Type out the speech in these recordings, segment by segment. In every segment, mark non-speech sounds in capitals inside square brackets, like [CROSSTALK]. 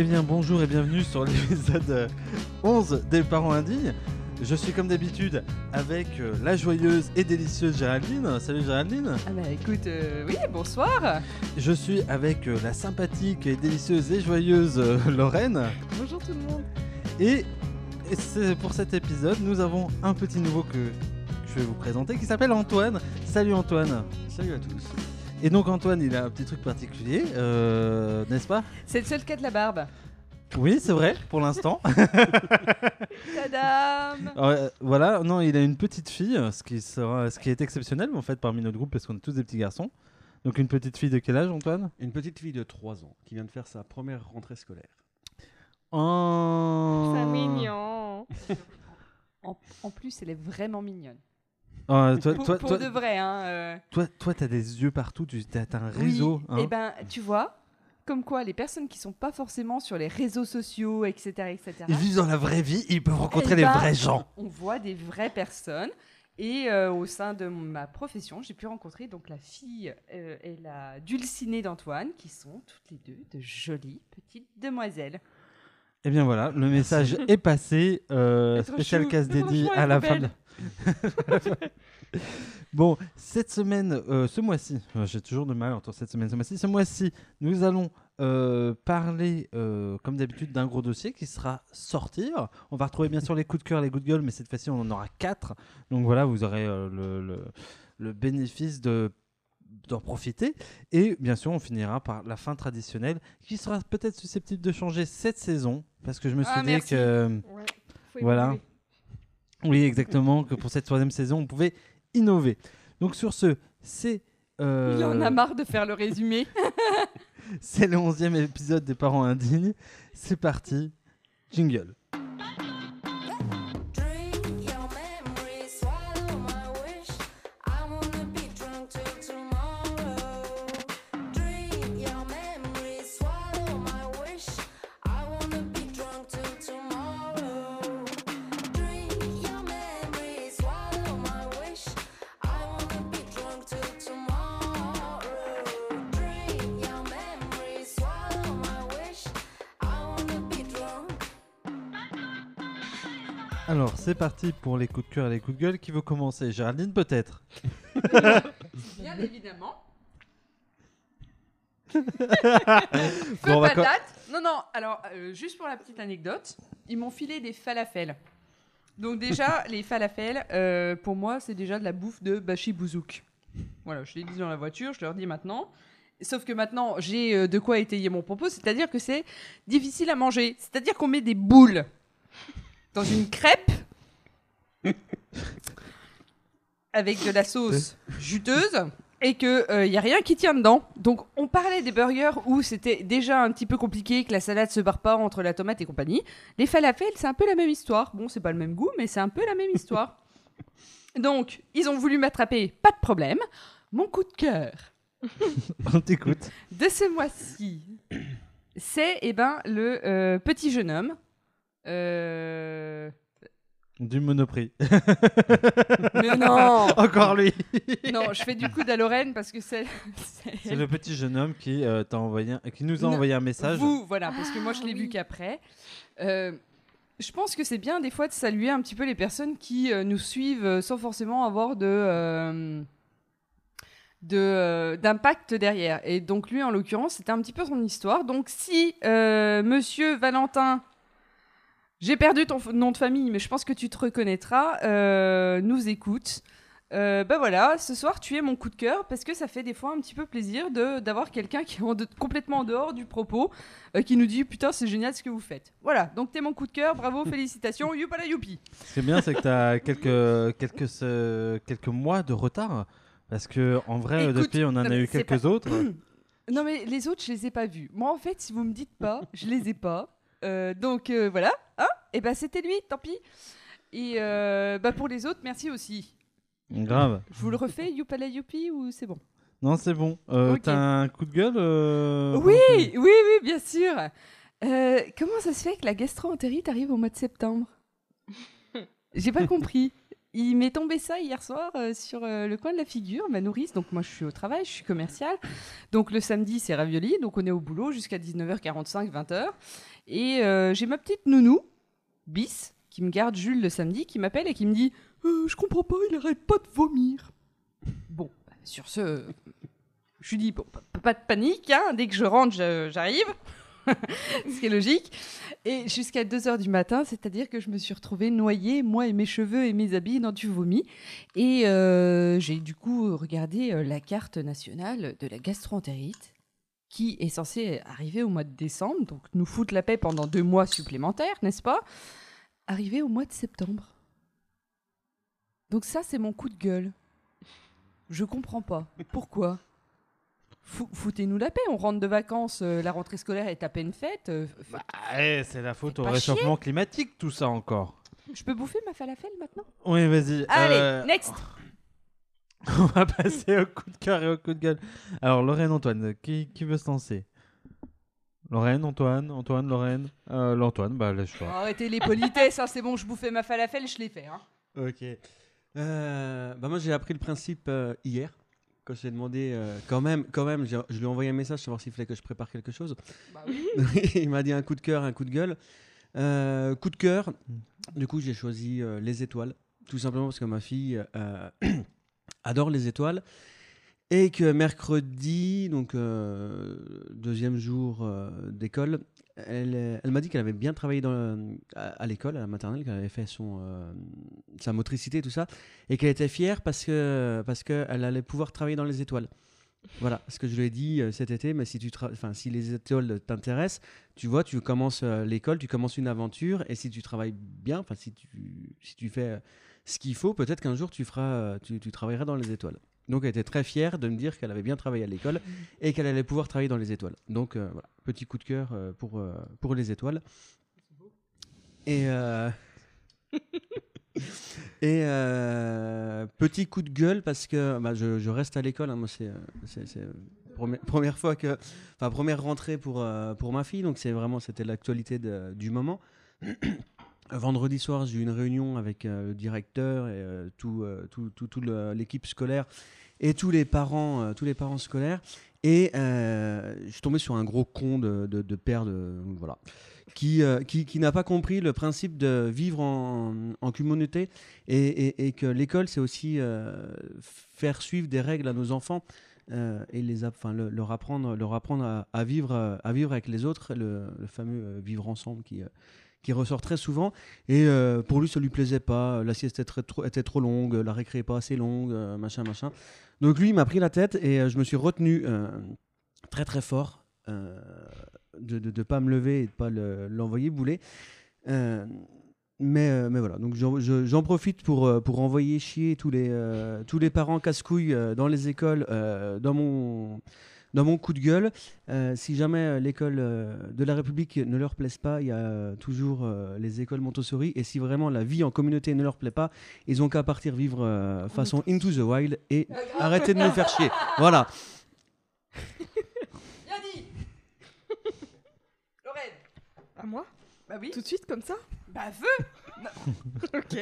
Eh bien bonjour et bienvenue sur l'épisode euh, 11 des parents indignes. Je suis comme d'habitude avec euh, la joyeuse et délicieuse Géraldine. Salut Géraldine. Ah bah écoute, euh, oui, bonsoir. Je suis avec euh, la sympathique et délicieuse et joyeuse euh, Lorraine. Bonjour tout le monde. Et, et c'est- pour cet épisode, nous avons un petit nouveau que je vais vous présenter qui s'appelle Antoine. Salut Antoine. Salut à tous. Et donc Antoine, il a un petit truc particulier, euh, n'est-ce pas? C'est le seul cas de la barbe. Oui, c'est vrai, pour l'instant. [LAUGHS] [LAUGHS] Tadam Euh, voilà, non, il a une petite fille, ce qui, sera, ce qui est exceptionnel en fait parmi notre groupe parce qu'on est tous des petits garçons. Donc une petite fille de quel âge Antoine? Une petite fille de 3 ans qui vient de faire sa première rentrée scolaire. Oh. C'est mignon. en, en plus, elle est vraiment mignonne. Oh, toi, Pour, toi, pour toi, de vrai, hein. euh, toi, toi, t'as des yeux partout, tu as, un oui. réseau. hein. Et ben, tu vois, comme quoi, les personnes qui sont pas forcément sur les réseaux sociaux, etc., etc. Ils vivent dans la vraie vie, ils peuvent rencontrer Eh les ben, vrais gens. On voit des vraies personnes. Et euh, au sein de ma profession, j'ai pu rencontrer donc la fille euh, et la dulcinée d'Antoine, qui sont toutes les deux de jolies petites demoiselles. Et bien voilà, le message est passé. euh, [LAUGHS] spécial casse dédié à la fin. de [LAUGHS] [LAUGHS] bon, cette semaine, euh, ce mois-ci, euh, j'ai toujours de mal entre cette semaine ce mois-ci. Ce mois-ci, nous allons euh, parler, euh, comme d'habitude, d'un gros dossier qui sera sortir. On va retrouver bien sûr les coups de cœur, les coups de gueule, mais cette fois-ci, on en aura quatre. Donc voilà, vous aurez euh, le, le- le bénéfice de d'en profiter et bien sûr on finira par la fin traditionnelle qui sera peut-être susceptible de changer cette saison parce que je me suis Ah, dit merci. que Voilà. oui, exactement, que pour cette troisième saison, on pouvait innover. Donc sur ce, c'est euh, Il en a marre de faire le résumé. [LAUGHS] c'est le onzième épisode des Parents Indignes. C'est parti, jingle. Parti pour les coups de cœur et les coups de gueule. Qui veut commencer Géraldine peut-être [LAUGHS] Bien évidemment. [LAUGHS] Bon, Feu on va co- patate. Non, non, alors, euh, juste pour la petite anecdote, ils m'ont filé des falafels. Donc déjà, [LAUGHS] les falafels, euh, pour moi, c'est déjà de la bouffe de Bashi Bouzouk. Voilà, je l'ai dit dans la voiture, je leur dis maintenant. Sauf que maintenant, j'ai euh, de quoi étayer mon propos, c'est-à-dire que c'est difficile à manger. C'est-à-dire qu'on met des boules dans une crêpe avec de la sauce juteuse et que il y a rien qui tient dedans. Donc on parlait des burgers où c'était déjà un petit peu compliqué que la salade se barre pas entre la tomate et compagnie. Les falafels, c'est un peu la même histoire. Bon, c'est pas le même goût, mais c'est un peu la même histoire. [LAUGHS] Donc, ils ont voulu m'attraper, pas de problème. Mon coup de cœur [LAUGHS] On t'écoute. de ce mois-ci, c'est eh ben le euh, petit jeune homme. Euh... Du Monoprix. [LAUGHS] Mais non, Encore lui. non, je fais du coup à Lorraine parce que c'est c'est le petit jeune homme qui euh, t'a envoyé, un- qui nous a Non, envoyé un message. Vous, voilà, parce que moi je l'ai Ah, vu oui. qu'après. Euh, je pense que c'est bien des fois de saluer un petit peu les personnes qui euh, nous suivent euh, sans forcément avoir de euh, de, euh, d'impact derrière. Et donc lui, en l'occurrence, c'était un petit peu son histoire. Donc si euh, Monsieur Valentin, j'ai perdu ton nom de famille, mais je pense que tu te reconnaîtras, euh, nous écoute. Euh, bah voilà, ce soir tu es mon coup de cœur parce que ça fait des fois un petit peu plaisir de d'avoir quelqu'un qui est en de- complètement en dehors du propos, euh, qui nous dit putain c'est génial ce que vous faites. Voilà, donc t'es mon coup de cœur, bravo, [LAUGHS] félicitations, youpala youpi. Ce qui est bien, c'est que tu as quelques, quelques, euh, quelques mois de retard. Parce que en vrai, Écoute, depuis, on en a eu quelques pas- autres. [CLEARS THROAT] Non mais les autres je les ai pas vus. Moi en fait si vous me dites pas, je les ai pas. Euh, donc euh, voilà, hein Et bah c'était lui, tant pis. Et euh, bah pour les autres merci aussi. Grave. Je vous le refais, youpala youpi ou c'est bon Non, c'est bon. Euh. T'as un coup de gueule Oui, oui, oui, bien sûr. Comment ça se fait que la gastro-entérite arrive au mois de septembre? J'ai pas [LAUGHS] compris. il m'est tombé ça hier soir euh, sur euh, le coin de la figure, ma nourrice. Donc moi, je suis au travail, je suis commerciale. Donc le samedi, c'est ravioli. Donc on est au boulot jusqu'à 19h45, 20h. Et euh, j'ai ma petite nounou, Bis, qui me garde Jules le samedi, qui m'appelle et qui me dit Euh, Je comprends pas, il arrête pas de vomir. Bon, sur ce, je lui dis bon, pas, de panique, hein, dès que je rentre, j'arrive. [LAUGHS] Ce qui est logique. Et jusqu'à 2h du matin, c'est-à-dire que je me suis retrouvée noyée, moi et mes cheveux et mes habits, dans du vomi. Et euh, j'ai du coup regardé la carte nationale de la gastroentérite, qui est censée arriver au mois de décembre, donc nous foutre la paix pendant deux mois supplémentaires, n'est-ce pas? Arriver au mois de septembre. Donc ça, c'est mon coup de gueule. Je comprends pas. Pourquoi? Fou- Foutez-nous la paix, on rentre de vacances, euh, la rentrée scolaire est à peine faite. euh, f- Ah, eh, c'est la faute au pas réchauffement climatique, tout ça encore. Je peux bouffer ma falafel maintenant? Oui, vas-y. Allez, euh, next [LAUGHS] On va passer au coup de cœur et au coup de gueule. Alors, Lorraine, Antoine, qui, qui veut se lancer? Lorraine, Antoine, Antoine, Lorraine? Euh, L'Antoine, bah laisse toi. Arrêtez les politesses, hein, c'est bon, je bouffais ma falafel, je l'ai fait. Hein. Ok. Euh, bah moi j'ai appris le principe euh, hier quand j'ai demandé euh, quand même quand même je lui ai envoyé un message savoir s'il fallait que je prépare quelque chose. Bah oui. [LAUGHS] il m'a dit un coup de cœur un coup de gueule. Euh, coup de cœur. Du coup j'ai choisi euh, les étoiles tout simplement parce que ma fille euh, [CLEARS THROAT] adore les étoiles et que mercredi donc euh, deuxième jour euh, d'école elle, euh, elle m'a dit qu'elle avait bien travaillé à, l'école, à la maternelle, qu'elle avait fait son, sa motricité tout ça, et qu'elle était fière parce que parce qu'elle allait pouvoir travailler dans les étoiles. Voilà, ce que je lui ai dit cet été, mais si, tu enfin, si les étoiles t'intéressent, tu vois, tu commences l'école, tu commences une aventure, et si tu travailles bien, si tu, si tu fais ce qu'il faut, peut-être qu'un jour tu, feras, euh, tu, travailleras dans les étoiles. Donc elle était très fière de me dire qu'elle avait bien travaillé à l'école et qu'elle allait pouvoir travailler dans les étoiles. Donc euh, voilà, petit coup de cœur euh, pour, pour les étoiles. Et, [LAUGHS] et petit coup de gueule parce que bah, je, reste à l'école. hein, moi, c'est, première, première fois que, enfin première rentrée pour, pour ma fille. Donc c'est vraiment, c'était l'actualité du moment. [CLEARS THROAT] Vendredi soir, j'ai eu une réunion avec euh, le directeur et euh, euh, l'équipe scolaire et tous les parents, euh, tous les parents scolaires. Et je suis tombé sur un gros con de, père voilà, qui, n'a pas compris le principe de vivre en, communauté et, que l'école, c'est aussi faire suivre des règles à nos enfants et les, leur apprendre, leur apprendre à, vivre, à vivre avec les autres, le, fameux vivre ensemble qui, qui ressort très souvent. Et euh, pour lui, ça lui plaisait pas. La sieste était, trop, longue, la récré pas assez longue, euh, machin, machin. Donc lui, il m'a pris la tête et euh, je me suis retenu très très fort de ne pas me lever et de pas le- l'envoyer bouler. Euh, mais, mais voilà, donc j'en je- j'en profite pour, pour envoyer chier tous les, tous les parents casse-couilles dans les écoles, dans, mon, dans mon coup de gueule. Euh, si jamais euh, l'école euh, de la République ne leur plaise pas, il y a toujours euh, les écoles Montessori. Et si vraiment la vie en communauté ne leur plaît pas, ils ont qu'à partir vivre euh, façon Into the Wild et [LAUGHS] arrêter de nous faire chier. Voilà. [LAUGHS] Bien dit Lorraine À moi? Bah oui Tout de suite, comme ça? Bah feu [LAUGHS] Ok.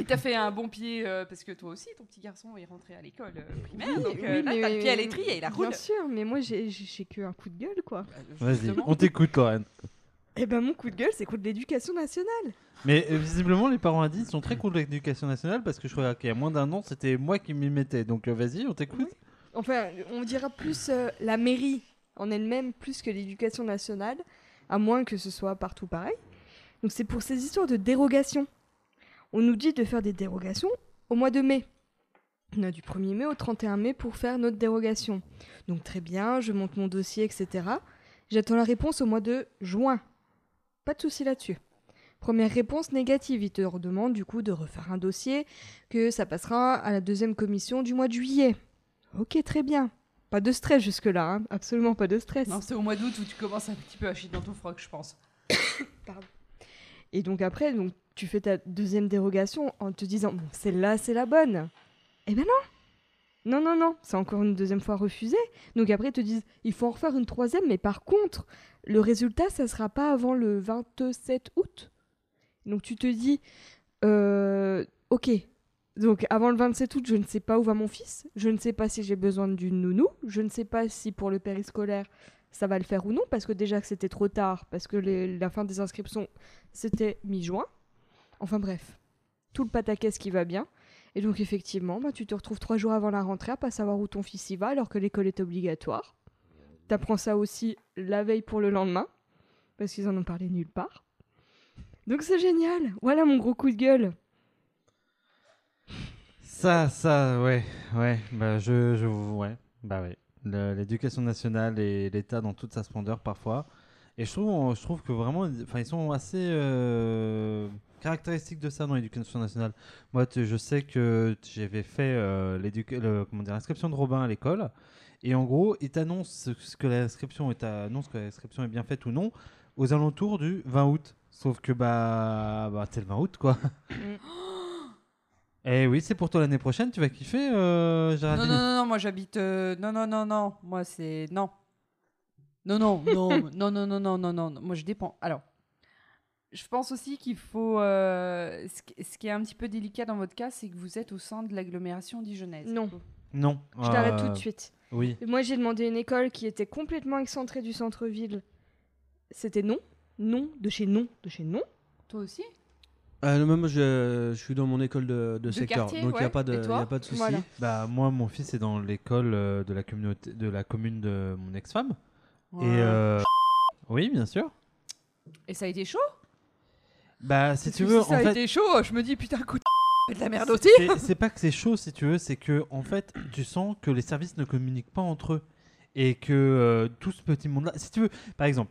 Et t'as fait un bon pied, euh, parce que toi aussi, ton petit garçon est rentré à l'école euh, primaire, donc euh, Oui, là, mais- t'as le pied à l'étrier, il a roule Bien sûr, mais moi, j'ai j'ai- que un coup de gueule, quoi. Vas-y, Justement. on t'écoute, Lorraine. Eh ben, mon coup de gueule, c'est contre l'éducation nationale. Mais euh, visiblement, les parents adultes sont très contre l'éducation nationale parce que je crois qu'il y a moins d'un an, c'était moi qui m'y mettais. Donc euh, vas-y, on t'écoute. Enfin, on dira plus euh, la mairie en elle-même plus que l'éducation nationale, à moins que ce soit partout pareil. Donc c'est pour ces histoires de dérogation. On nous dit de faire des dérogations au mois de mai. On a du 1er mai au 31 mai pour faire notre dérogation. Donc très bien, je monte mon dossier, etc. J'attends la réponse au mois de juin. Pas de souci là-dessus. Première réponse négative, il te redemande du coup de refaire un dossier, que ça passera à la deuxième commission du mois de juillet. Ok, très bien. Pas de stress jusque-là, hein. absolument pas de stress. Non, c'est au mois d'août où tu commences un petit peu à chier dans ton froc, je pense. [COUGHS] Et donc après, donc, tu fais ta deuxième dérogation en te disant, bon, celle-là, c'est la bonne. Eh ben non Non, non, non, c'est encore une deuxième fois refusé. Donc après, ils te disent, il faut en refaire une troisième, mais par contre, le résultat, ça sera pas avant le 27 août. Donc tu te dis, euh, ok, Donc avant le 27 août, je ne sais pas où va mon fils. Je ne sais pas si j'ai besoin d'une nounou. Je ne sais pas si pour le périscolaire, ça va le faire ou non, parce que déjà que c'était trop tard, parce que la fin des inscriptions, c'était mi-juin. Enfin bref, tout le pataquès qui va bien. Et donc effectivement, bah, tu te retrouves trois jours avant la rentrée à pas savoir où ton fils y va, alors que l'école est obligatoire. T'apprends ça aussi la veille pour le lendemain, parce qu'ils en ont parlé nulle part. Donc c'est génial. Voilà mon gros coup de gueule. Ça, ça, ouais, ouais, bah je, je, ouais, bah ouais. L'éducation nationale et l'État dans toute sa splendeur parfois. Et je trouve, je trouve que vraiment, enfin, ils sont assez euh, caractéristiques de ça dans l'éducation nationale. Moi, je sais que j'avais fait euh, l'inscription de Robin à l'école. Et en gros, ils t'annoncent ce- ce que l'inscription est, annonce que l'inscription est bien faite ou non aux alentours du 20 août. Sauf que bah, bah c'est le 20 août quoi. [LAUGHS] Eh oui, c'est pour toi l'année prochaine, tu vas kiffer, euh, Non, Géraldine non, non, non, moi j'habite. euh, Non, non, non, non. Moi c'est. Non. Non, non, non, non, non, non, non, non, non, non. Moi je dépends. Alors, je pense aussi qu'il faut. euh, Ce qui- ce qui est un petit peu délicat dans votre cas, c'est que vous êtes au sein de l'agglomération dijonnaise. Non. Non. Je t'arrête euh, tout de suite. Oui. Moi, j'ai demandé une école qui était complètement excentrée du centre-ville. C'était non. Non, de chez non, de chez non. Toi aussi Euh, moi, je, je suis dans mon école de, de De secteur, quartier, donc il n'y a ouais. pas de, y a pas de souci. Voilà. Bah moi, mon fils est dans l'école euh, de la communauté, de la commune de mon ex-femme. Ouais. Et euh, oui, bien sûr. Et ça a été chaud? Bah si Parce tu veux, si ça en a fait, été chaud, je me dis putain, coup de c'est [LAUGHS] de la merde aussi. c'est- pas que c'est chaud si tu veux, c'est que en fait, tu sens que les services ne communiquent pas entre eux et que euh, tout ce petit monde-là, si tu veux, par exemple,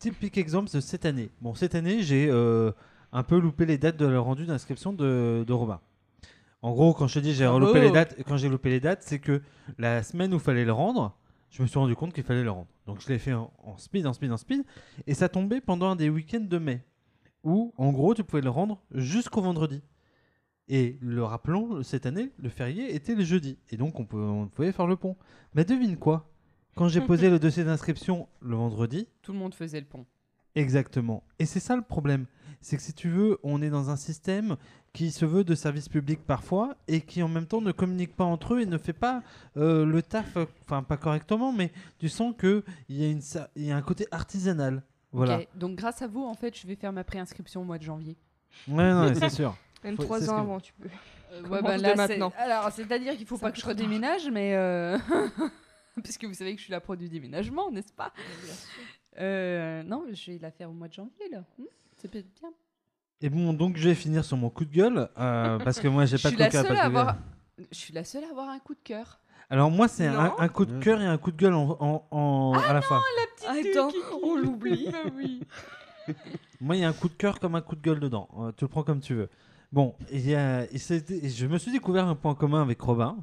typique exemple de cette année. Bon, cette année, j'ai euh, un peu loupé les dates de le rendu d'inscription de, de Robin. En gros, quand je te dis j'ai loupé les dates, quand j'ai loupé les dates, c'est que la semaine où il fallait le rendre, je me suis rendu compte qu'il fallait le rendre. Donc je l'ai fait en, en speed, en speed, en speed, et ça tombait pendant un des week-ends de mai, où en gros tu pouvais le rendre jusqu'au vendredi. Et le rappelons, cette année, le férié était le jeudi, et donc on, peut- on pouvait faire le pont. Mais devine quoi? Quand j'ai [LAUGHS] posé le dossier d'inscription le vendredi, Tout le monde faisait le pont. Exactement. Et c'est ça le problème. C'est que si tu veux, on est dans un système qui se veut de service public parfois et qui en même temps ne communique pas entre eux et ne fait pas euh, le taf, enfin pas correctement, mais tu sens qu'il y, a une sa- il y a un côté artisanal. Voilà. Donc grâce à vous, en fait, je vais faire ma préinscription au mois de janvier. Ouais, non, c'est sûr. [LAUGHS] Même trois ans que- avant, tu peux. Euh, Commence bah, là, maintenant. Alors, c'est-à-dire qu'il faut pas que je redéménage, mais euh, [LAUGHS] puisque vous savez que je suis la pro du déménagement, n'est-ce pas? Euh, Non, je vais la faire au mois de janvier là. Hmm, c'est peut-être bien. Et bon, donc je vais finir sur mon coup de gueule euh, [LAUGHS] parce que moi j'ai Je pas suis de la parce à que- avoir. Je suis la seule à avoir un coup de cœur. Alors moi c'est un, Non. un coup de cœur et un coup de gueule en, en- en- à la fois. Attends, on l'oublie. [LAUGHS] Ah oui. [LAUGHS] Moi, il y a un coup de cœur comme un coup de gueule dedans. Euh, tu le prends comme tu veux. Bon, il y a, il s'est- je me suis découvert un point commun avec Robin.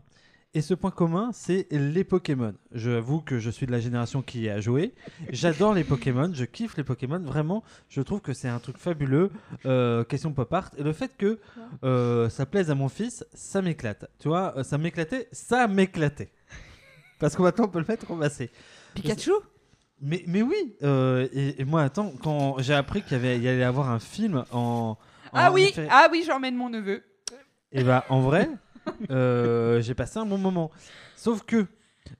Et ce point commun, c'est les Pokémon. J'avoue que je suis de la génération qui y a joué. J'adore les Pokémon, je kiffe les Pokémon. Vraiment, je trouve que c'est un truc fabuleux. Euh, question pop art. Et le fait que euh, ça plaise à mon fils, ça m'éclate. Tu vois, euh, ça m'éclatait, ça m'éclatait. [LAUGHS] Parce que maintenant, on peut le mettre en massé. Pikachu Mais, mais oui, euh, et, et moi, attends, quand j'ai appris qu'il y, avait, il y allait avoir un film en. Ah oui, ah oui, j'emmène mon neveu. Et bah, en vrai, euh, j'ai passé un bon moment. Sauf que,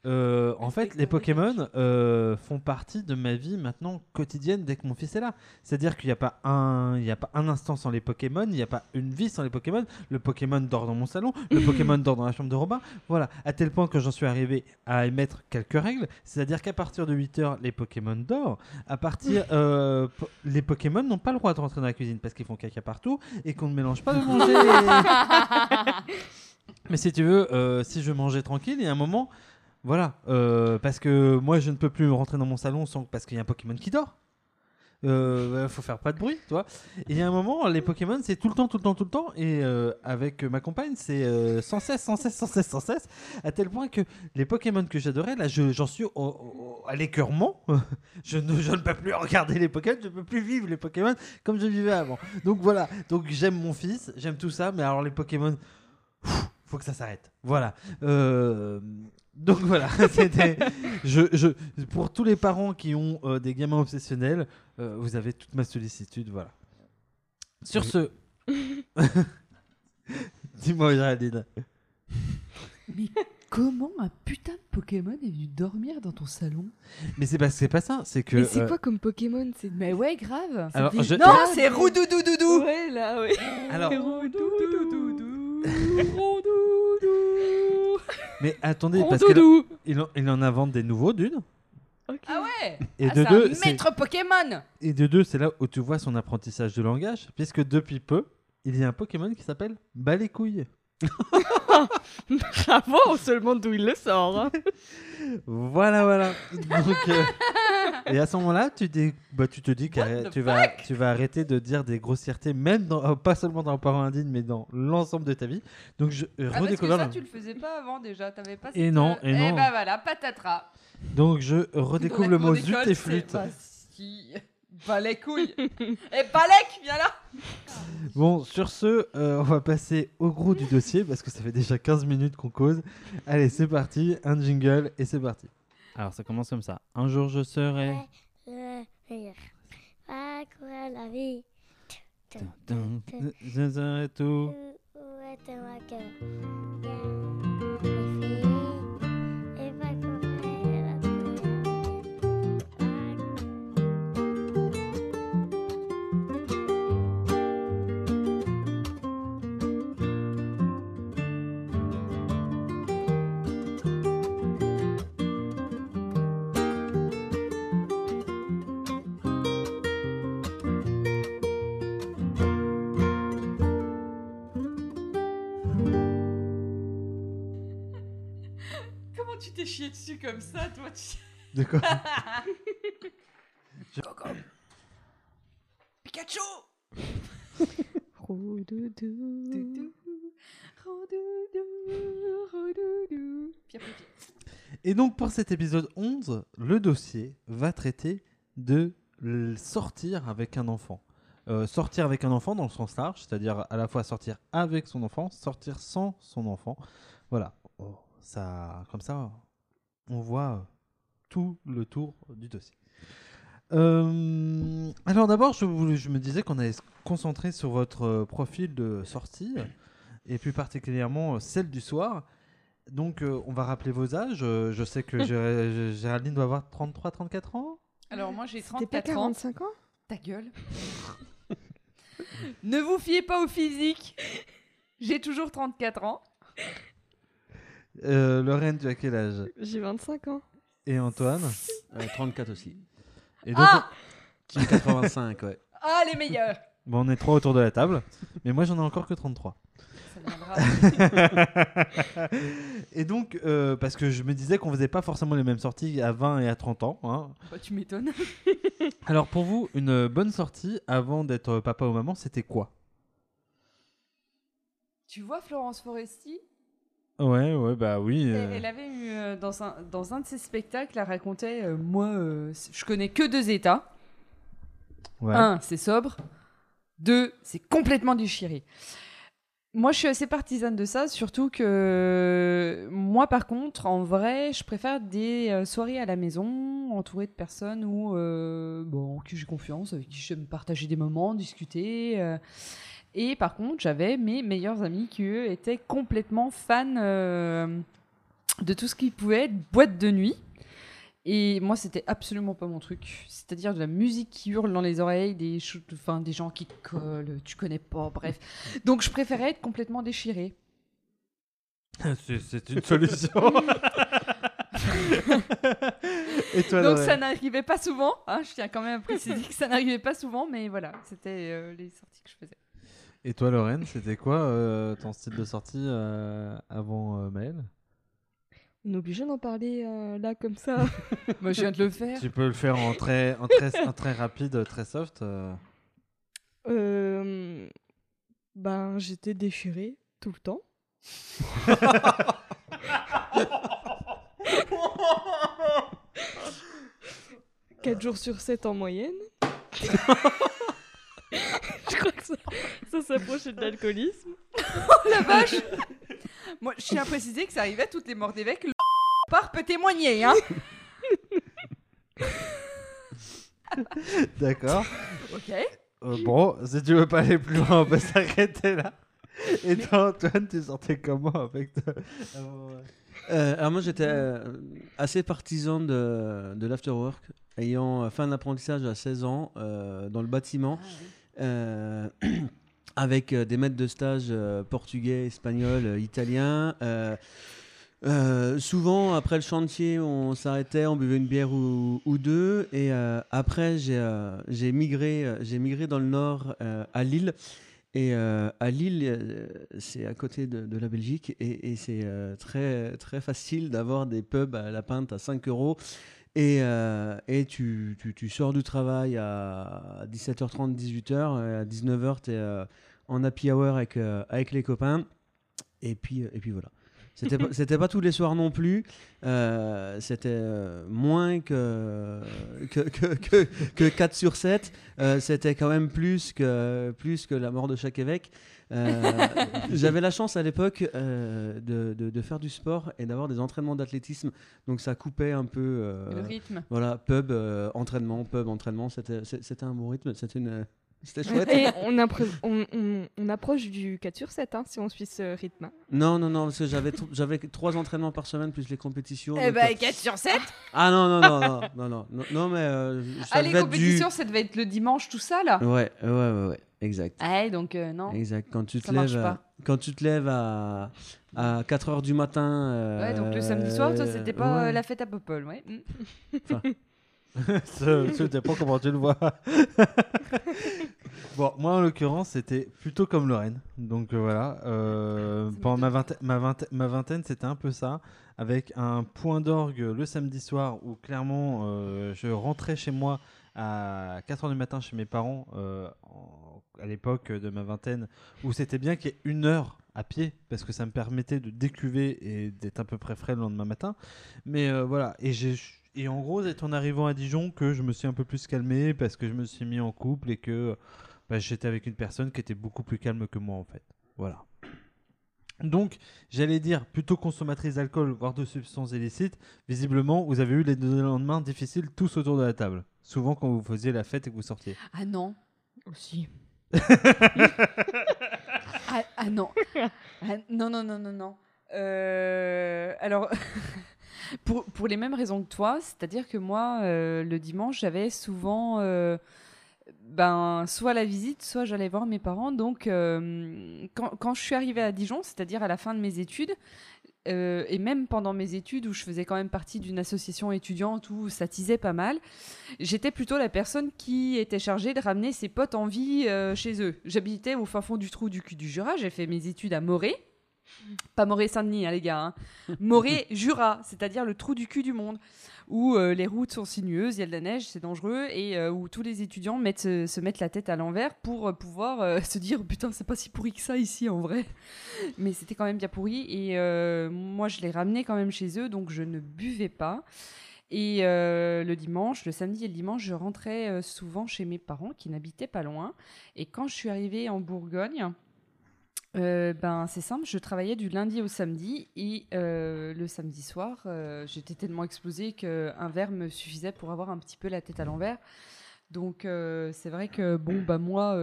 euh, en fait, les Pokémon euh, font partie de ma vie maintenant quotidienne dès que mon fils est là. C'est-à-dire qu'il n'y a, pas un- il y a pas un instant sans les Pokémon, il n'y a pas une vie sans les Pokémon. Le Pokémon dort dans mon salon, le [LAUGHS] Pokémon dort dans la chambre de Robin. Voilà, à tel point que j'en suis arrivé à émettre quelques règles. C'est-à-dire qu'à partir de 8h, les Pokémon dorment. À partir. euh, po- les Pokémon n'ont pas le droit de rentrer dans la cuisine parce qu'ils font caca partout et qu'on ne mélange pas de manger. [LAUGHS] Mais si tu veux, euh, si je mangeais tranquille, il y a un moment, voilà, euh, parce que moi je ne peux plus rentrer dans mon salon parce qu'il y a un Pokémon qui dort. Euh, faut faire pas de bruit. Et il y a un moment, les Pokémon, c'est tout le temps, tout le temps, tout le temps. Et euh, avec ma compagne, c'est sans cesse, sans cesse, sans cesse, sans cesse. À tel point que les Pokémon que j'adorais, là, je- j'en suis à l'écœurement. [LAUGHS] je, ne, je ne peux plus regarder les Pokémon, je ne peux plus vivre les Pokémon comme je vivais avant. Donc voilà, donc j'aime mon fils, j'aime tout ça, mais alors les Pokémon, faut que ça s'arrête. Voilà. Euh, donc voilà, [LAUGHS] c'était. Je, je, pour tous les parents qui ont euh, des gamins obsessionnels, euh, vous avez toute ma sollicitude. Voilà. Sur ce. [LAUGHS] Dis-moi, Géraldine. Mais comment un putain de Pokémon est venu dormir dans ton salon? Mais c'est pas, c'est pas ça, c'est que. Mais c'est euh, quoi comme Pokémon? C'est Mais ouais, grave. Alors, je- Non, c'est des- Roudoudoudou. Ouais, là, ouais. Alors. Mais attendez, parce qu'il en, il en invente des nouveaux d'une. Ah ouais. Et Ah, de deux, un maître Pokémon. Et de deux, c'est là où tu vois son apprentissage de langage, puisque depuis peu, il y a un Pokémon qui s'appelle Balécouille. Bravo, seulement d'où il le sort. hein. Voilà, voilà. Donc, euh, et à ce moment-là, tu, dis- bah, tu te dis que tu vas, tu vas arrêter de dire des grossièretés, même dans, euh, pas seulement dans le parent indigne, mais dans l'ensemble de ta vie. Donc, je Ah, parce que redécouvre ça, le- tu le faisais pas avant déjà, t'avais pas Et cette, non, euh, et non. Ben voilà, patatras. Donc, je redécouvre le mot zut et c'est flûte. Bastille. Bah les couilles Et Balek, viens là Bon, sur ce, euh, on va passer au gros du dossier parce que ça fait déjà 15 minutes qu'on cause. Allez, c'est parti, un jingle et c'est parti. Alors, ça commence comme ça. Un jour, je serai. À quoi la vie Je serai tout. Dessus comme ça, toi tu... De quoi [LAUGHS] Coco Pikachu Roudoudou. Doudou, rodoudou, rodoudou. Et donc, pour cet épisode 11, le dossier va traiter de sortir avec un enfant. Euh, sortir avec un enfant dans le sens large, c'est-à-dire à la fois sortir avec son enfant, sortir sans son enfant. Voilà. Oh, ça, comme ça, on voit euh, tout le tour du dossier. Euh, alors d'abord, je, me disais qu'on allait se concentrer sur votre euh, profil de sortie, et plus particulièrement celle du soir. Donc, euh, on va rappeler vos âges. Je sais que [LAUGHS] Gé- Géraldine doit avoir 33-34 ans. Alors moi j'ai C'était pas 34 ans. 45 ans? Ta gueule. [LAUGHS] ne vous fiez pas au physique. J'ai toujours 34 ans. Euh, Lorraine, tu as quel âge? J'ai 25 ans. Et Antoine? Euh, 34 aussi. Et donc, Ah Team 85, ouais. [LAUGHS] Ah les meilleurs bon, on est trois autour de la table. Mais moi, j'en ai encore que 33. Ça viendra. [LAUGHS] et donc, euh, parce que je me disais qu'on faisait pas forcément les mêmes sorties à 20 et à 30 ans. hein. Bah, tu m'étonnes. [LAUGHS] Alors, pour vous, une bonne sortie avant d'être papa ou maman, c'était quoi? Tu vois Florence Foresti? Ouais, ouais, bah oui. Elle- euh, Elle avait eu euh, dans un, dans un de ses spectacles, elle racontait euh, Moi, euh, je connais que deux états. ouais. Un, c'est sobre. Deux, c'est complètement déchiré. Moi, je suis assez partisane de ça, surtout que moi, par contre, en vrai, je préfère des euh, soirées à la maison, entourées de personnes où, euh, bon, en qui j'ai confiance, avec qui j'aime partager des moments, discuter. euh. Et par contre, j'avais mes meilleurs amis qui, eux, étaient complètement fans euh, de tout ce qui pouvait être boîte de nuit. Et moi, c'était absolument pas mon truc. C'est-à-dire de la musique qui hurle dans les oreilles, des, enfin, des gens qui collent, tu connais pas, bref. Donc, je préférais être complètement déchirée. C'est- C'est une solution. [LAUGHS] et toi, Donc, ça n'arrivait pas souvent. hein, je tiens quand même à préciser que ça n'arrivait pas souvent, mais voilà, c'était euh, les sorties que je faisais. Et toi, Lorraine, c'était quoi euh, ton style de sortie euh, avant euh, Maël On est obligé d'en parler euh, là comme ça. [LAUGHS] Moi, je viens de le faire. Tu peux le faire en très, en très, en très rapide, très soft. euh. Euh, ben, j'étais déchirée tout le temps. [LAUGHS] Quatre jours sur 7 en moyenne. [LAUGHS] Je crois que [LAUGHS] ça, s'approchait de l'alcoolisme. [LAUGHS] la vache Moi, je tiens à préciser que ça arrivait toutes les morts d'évêque. Le [LAUGHS] part peut témoigner, hein D'accord. Ok. Euh, bon, si tu veux pas aller plus loin, on peut s'arrêter là. Et toi, Antoine, tu sortais comment avec ta- avant, euh, Euh, alors moi j'étais euh, assez partisan de, de l'afterwork, ayant fait un apprentissage à 16 ans euh, dans le bâtiment, euh, [CLEARS THROAT] avec euh, des maîtres de stage euh, portugais, espagnols, euh, italiens. euh, euh, souvent après le chantier on s'arrêtait, on buvait une bière ou, deux et euh, après j'ai euh, migré, euh, migré dans le nord euh, à Lille et euh, à Lille, euh, c'est à côté de, la Belgique et, c'est euh, très, très facile d'avoir des pubs à la pinte à 5 euros. Et, euh, et tu, tu, tu sors du travail à 17h30, 18h, et à 19h, tu es en happy hour avec, euh, avec les copains. Et puis, et puis voilà. C'était pas, [LAUGHS] c'était pas tous les soirs non plus. Euh, c'était euh, moins que, que, que, que, que 4 sur 7. Euh, c'était quand même plus que, plus que la mort de chaque évêque. Euh, j'avais la chance à l'époque euh, de, faire du sport et d'avoir des entraînements d'athlétisme. Donc ça coupait un peu. Euh, le rythme. Voilà, pub, entraînement, pub, entraînement. C'était un bon rythme. C'était chouette. Et on, approche du 4 sur 7 hein, si on suit ce rythme. Non, non, non, parce que j'avais, j'avais 3 entraînements par semaine plus les compétitions. Eh bah, ben, 4 sur 7 Ah non, non, non, non, non, non, non, non mais. Euh, ah, les compétitions, ça devait être le dimanche, tout ça là Ouais, ouais, ouais. ouais exact. Ouais, donc euh, non. Exact. Quand tu te lèves, à- pas. quand tu te lèves à, à 4 heures du matin. Ouais, donc le samedi euh, soir, toi, c'était pas ouais. euh, la fête à Popol, ouais. Mm. Ça ça dépend comment tu le vois. [LAUGHS] bon, moi en l'occurrence, c'était plutôt comme Lorraine. Donc euh, voilà. euh, pendant ma, vingtaine, ma, vingtaine, ma vingtaine, c'était un peu ça. Avec un point d'orgue le samedi soir où clairement euh, je rentrais chez moi à 4h du matin chez mes parents euh, en- à l'époque de ma vingtaine où c'était bien qu'il y ait une heure à pied parce que ça me permettait de décuver et d'être à peu près frais le lendemain matin. Mais euh, voilà, et en gros, c'est en arrivant à Dijon que je me suis un peu plus calmé parce que je me suis mis en couple et que bah, j'étais avec une personne qui était beaucoup plus calme que moi en fait. Voilà. Donc, j'allais dire plutôt consommatrice d'alcool, voire de substances illicites. Visiblement, vous avez eu les deux lendemains difficiles tous autour de la table. Souvent quand vous faisiez la fête et que vous sortiez. Ah non. Aussi. Ah, ah non. Ah, non, non, non, non, non. Euh, alors, [LAUGHS] pour, pour les mêmes raisons que toi, c'est-à-dire que moi, euh, le dimanche, j'avais souvent euh, ben, soit la visite, soit j'allais voir mes parents. Donc, quand, quand je suis arrivée à Dijon, c'est-à-dire à la fin de mes études, euh, et même pendant mes études où je faisais quand même partie d'une association étudiante où ça tisait pas mal, j'étais plutôt la personne qui était chargée de ramener ses potes en vie euh, chez eux. J'habitais au fin fond du trou du cul du Jura, j'ai fait mes études à Morée. Pas Morée-Saint-Denis, hein, les gars. Hein. Morée-Jura, [LAUGHS] c'est-à-dire le trou du cul du monde, où euh, les routes sont sinueuses, il y a de la neige, c'est dangereux, et euh, où tous les étudiants mettent, se, se mettent la tête à l'envers pour euh, pouvoir euh, [LAUGHS] se dire putain, c'est pas si pourri que ça ici en vrai. Mais c'était quand même bien pourri, et euh, moi je les ramenais quand même chez eux, donc je ne buvais pas. Et euh, le dimanche, le samedi et le dimanche, je rentrais euh, souvent chez mes parents qui n'habitaient pas loin. Et quand je suis arrivée en Bourgogne, euh, ben c'est simple, je travaillais du lundi au samedi et euh, le samedi soir, euh, j'étais tellement explosée qu'un verre me suffisait pour avoir un petit peu la tête à l'envers. Donc euh, c'est vrai que bon bah moi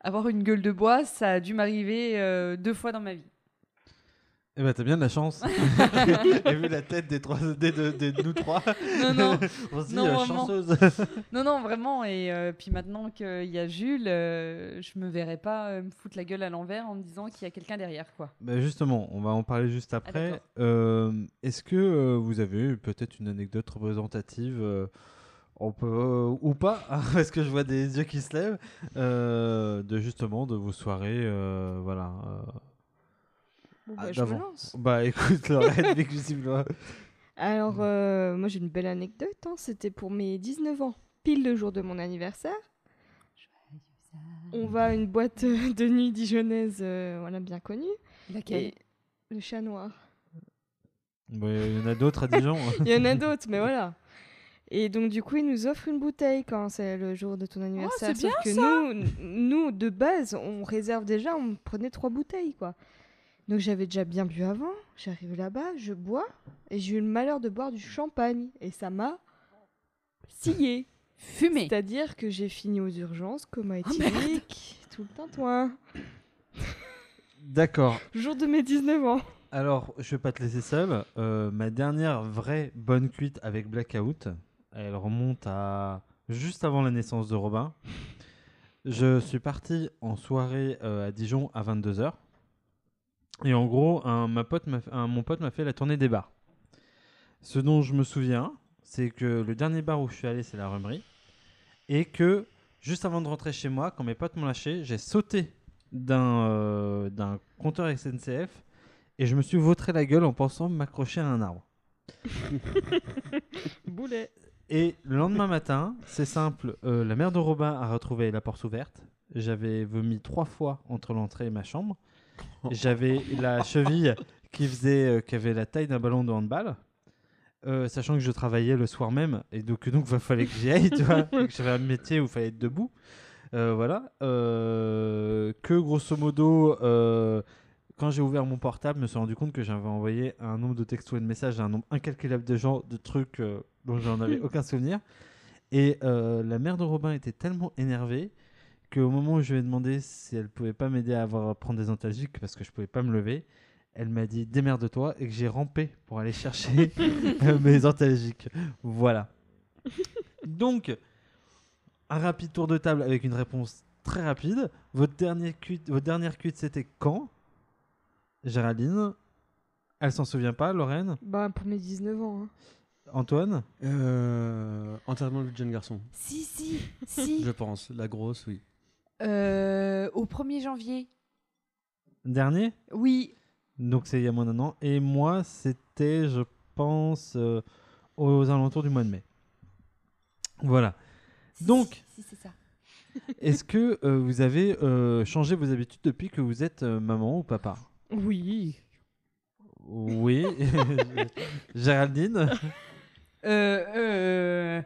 avoir une gueule de bois, ça a dû m'arriver deux fois dans ma vie. Eh ben, t'as bien de la chance. [LAUGHS] [LAUGHS] Et vu la tête des trois, des, de, des- nous trois, Non non, [LAUGHS] on se dit Non, euh, chanceuse. non non vraiment et euh, puis maintenant qu'il y a Jules, euh, je me verrais pas euh, me foutre la gueule à l'envers en me disant qu'il y a quelqu'un derrière quoi. Bah, justement, on va en parler juste après. d'accord. Euh, Est-ce que vous avez eu peut-être une anecdote représentative on peut, euh, ou pas, parce que je vois des yeux qui se lèvent, euh, de justement de vos soirées, euh, voilà. Bon, Ah, bah, je me lance. Bah écoute. [LAUGHS] Alors, euh, moi j'ai une belle anecdote. hein. C'était pour mes 19 ans, pile le jour de mon anniversaire. On va à une boîte euh, [LAUGHS] de nuit dijonnaise, euh, voilà, bien connue. Laquelle? Et le chat noir. Bah, Il y en a d'autres à Dijon. [LAUGHS] Il y en a d'autres, mais voilà. Et donc, du coup, ils nous offrent une bouteille quand c'est le jour de ton anniversaire. Oh, c'est Sauf que nous, nous, de base, on réserve déjà, on prenait trois bouteilles, quoi. Donc, j'avais déjà bien bu avant. J'arrive là-bas, je bois, et j'ai eu le malheur de boire du champagne. Et ça m'a scié. Fumée. C'est-à-dire que j'ai fini aux urgences, coma Oh, éthylique, tout le tintouin. D'accord. Jour de mes 19 ans. Alors, je vais pas te laisser seul. Euh, ma dernière vraie bonne cuite avec Blackout, elle remonte à juste avant la naissance de Robin. Je suis parti en soirée euh, à Dijon à 22h. Et en gros, un, ma pote m'a fait- un- mon pote m'a fait la tournée des bars. Ce dont je me souviens, c'est que le dernier bar où je suis allé, c'est la Remerie. Et que juste avant de rentrer chez moi, quand mes potes m'ont lâché, j'ai sauté d'un euh, d'un compteur SNCF et je me suis vautré la gueule en pensant m'accrocher à un arbre. [LAUGHS] Boulet. Et le lendemain matin, c'est simple, euh, la mère de Robin a retrouvé la porte ouverte. J'avais vomi trois fois entre l'entrée et ma chambre. J'avais la cheville qui faisait, euh, qui avait la taille d'un ballon de handball. Euh, sachant que je travaillais le soir même et donc donc il fallait que j'y aille, tu vois, que j'avais un métier où il fallait être debout. Euh, voilà. Que grosso modo, quand j'ai ouvert mon portable, je me suis rendu compte que j'avais envoyé un nombre de textos et de messages à un nombre incalculable de gens, de trucs dont j'en avais aucun souvenir. Et la mère de Robin était tellement énervée qu'au moment où je lui ai demandé si elle pouvait pas m'aider à, avoir, à prendre des antalgiques parce que je pouvais pas me lever, elle m'a dit démerde-toi et que j'ai rampé pour aller chercher [LAUGHS] [LAUGHS] mes antalgiques. Voilà. Donc, un rapide tour de table avec une réponse très rapide. Votre, dernier cuite, votre dernière cuite, c'était quand? Géraldine Elle s'en souvient pas, Lorraine? Bah, pour mes 19 ans. hein. Antoine? Euh, enterrement de jeune garçon, Si, si, si. je pense. La grosse, oui. Euh, au 1er janvier. Dernier? Oui. Donc c'est il y a moins d'un an. Et moi, c'était, je pense, euh, aux alentours du mois de mai. Voilà. Donc, Si, c'est ça. [LAUGHS] est-ce que euh, vous avez euh, changé vos habitudes depuis que vous êtes euh, maman ou papa? Oui. Oui. [LAUGHS] [LAUGHS] Géraldine? Euh, euh,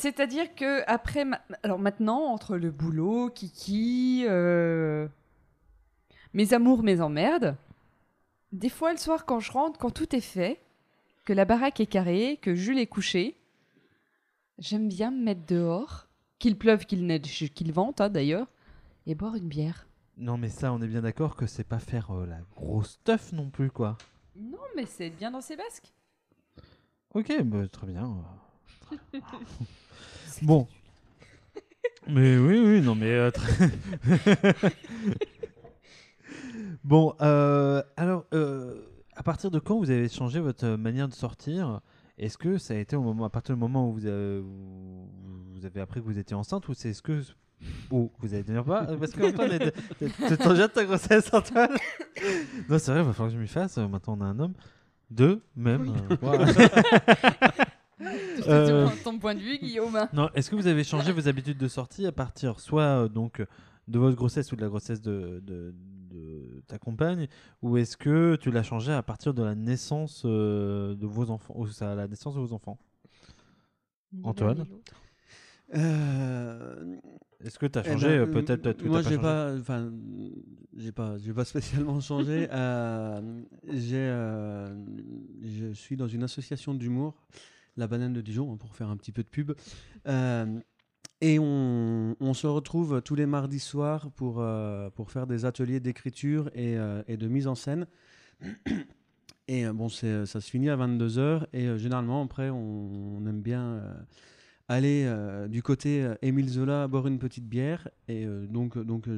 C'est-à-dire que après, ma- alors maintenant, entre le boulot, Kiki, euh, mes amours, mes emmerdes, des fois le soir quand je rentre, quand tout est fait, que la baraque est carrée, que Jules est couché, j'aime bien me mettre dehors, qu'il pleuve, qu'il neige, qu'il vente hein, d'ailleurs, et boire une bière. Non, mais ça, on est bien d'accord que c'est pas faire euh, la grosse stuff non plus, quoi. Non, mais c'est bien dans ses basques. Ok, bah, très bien. [LAUGHS] euh, bon. Mais oui, oui, non, mais. euh, très- [LAUGHS] bon, euh, alors, euh, à partir de quand vous avez changé votre euh, manière de sortir? Est-ce que ça a été au moment, à partir du moment où vous avez, où vous avez appris que vous étiez enceinte ou c'est ce que. Ou vous avez dire pas Parce qu'Antoine, est- tu t'en jettes ta grossesse, Antoine? Non, c'est vrai, il va falloir que je m'y fasse. euh, Maintenant, on a un homme. Deux, même. euh, voilà. [LAUGHS] [LAUGHS] Euh, ton point de vue, Guillaume. Non, est-ce que vous avez changé vos habitudes de sortie à partir soit euh, donc de votre grossesse ou de la grossesse de, de, de ta compagne, ou est-ce que tu l'as changé à partir de la naissance euh, de vos enfants, ou à la naissance de vos enfants? Antoine? Euh, Est-ce que tu as eh changé ben, peut-être que Moi, j'ai pas, enfin, j'ai pas, j'ai pas spécialement changé. Euh, j'ai, euh, je suis dans une association d'humour, la Banane de Dijon, hein, pour faire un petit peu de pub. Euh, et on, se retrouve tous les mardis soirs pour, euh, pour faire des ateliers d'écriture et, euh, de mise en scène. Et bon, ça se finit à 22h. Et généralement, après, on, aime bien aller du côté Émile Zola boire une petite bière. Et donc, donc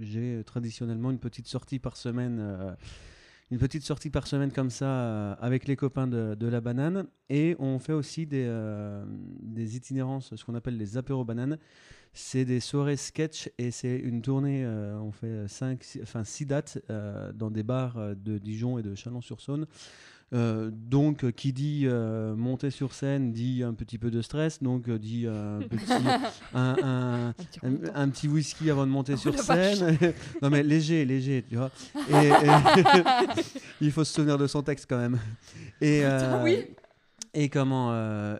j'ai traditionnellement une petite sortie par semaine. Une petite sortie par semaine comme ça euh, avec les copains de, la banane. Et on fait aussi des, euh, itinérances, ce qu'on appelle les apéros bananes. C'est des soirées sketch et c'est une tournée. euh, on fait cinq, six- enfin six dates dans des bars de Dijon et de Chalon-sur-Saône. Euh, donc, euh, qui dit euh, monter sur scène dit un petit peu de stress, donc euh, dit un [LAUGHS] petit, un, un- Un petit un, whisky avant de monter Oh sur scène. [LAUGHS] non mais léger, léger, tu vois. Et, et- [LAUGHS] il faut se souvenir de son texte quand même. Et, Putain, oui. et comment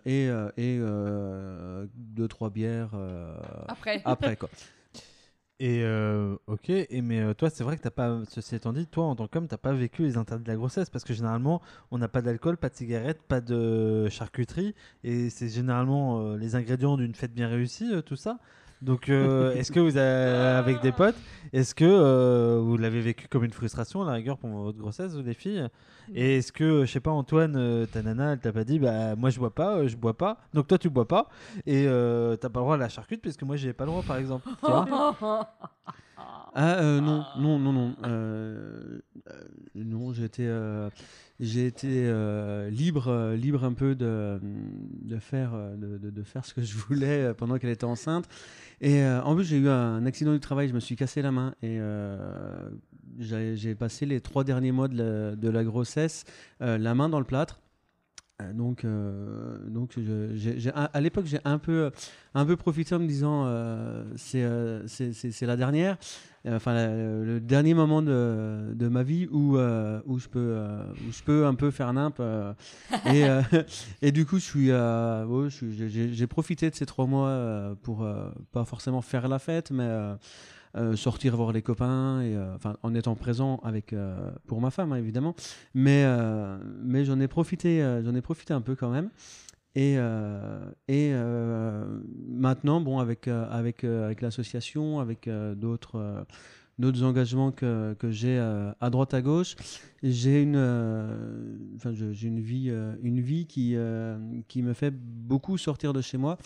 et et deux trois bières Après. après quoi. Et euh, ok, et mais euh, toi, c'est vrai que t'as pas, ceci étant dit, toi en tant qu'homme, t'as pas vécu les interdits de la grossesse parce que généralement, on n'a pas d'alcool, pas de cigarettes, pas de charcuterie, et c'est généralement euh, les ingrédients d'une fête bien réussie, tout ça. Donc, euh, [LAUGHS] est-ce que vous avez, avec des potes, est-ce que euh, vous l'avez vécu comme une frustration à la rigueur pour votre grossesse, vous les filles? Et est-ce que, je sais pas, Antoine, euh, ta nana, elle t'a pas dit, bah moi je bois pas, je bois pas, donc toi tu bois pas, et t'as pas le droit à la charcute puisque moi j'ai pas le droit, par exemple. Tu vois? [LAUGHS] Ah euh, non, non, non, non. Euh, euh, non, j'ai été, euh, j'ai été libre, libre un peu de, de, faire, de, de- faire ce que je voulais pendant qu'elle était enceinte. Et en plus, j'ai eu un accident du travail, je me suis cassé la main et j'ai passé les trois derniers mois de la, de la grossesse la main dans le plâtre. Donc, euh, donc je- à à l'époque, j'ai un peu, un peu profité en me disant euh, c'est euh, la dernière, enfin la- le dernier moment de, ma vie où, euh, où, je peux, euh, où je peux un peu faire nimp. euh, et, euh, [LAUGHS] et du coup, je suis, euh, j'ai- profité de ces trois mois euh, pour euh, pas forcément faire la fête, mais euh, euh, sortir voir les copains, et, euh, enfin en étant présent avec euh, pour ma femme hein, évidemment, mais euh, mais j'en ai profité, euh, j'en ai profité un peu quand même. Et, euh, et euh, maintenant, bon, avec, euh, avec, euh, avec l'association, avec euh, d'autres d'autres engagements que, que j'ai à droite à gauche, j'ai une, enfin, j'ai une vie, une vie qui, qui me fait beaucoup sortir de chez moi.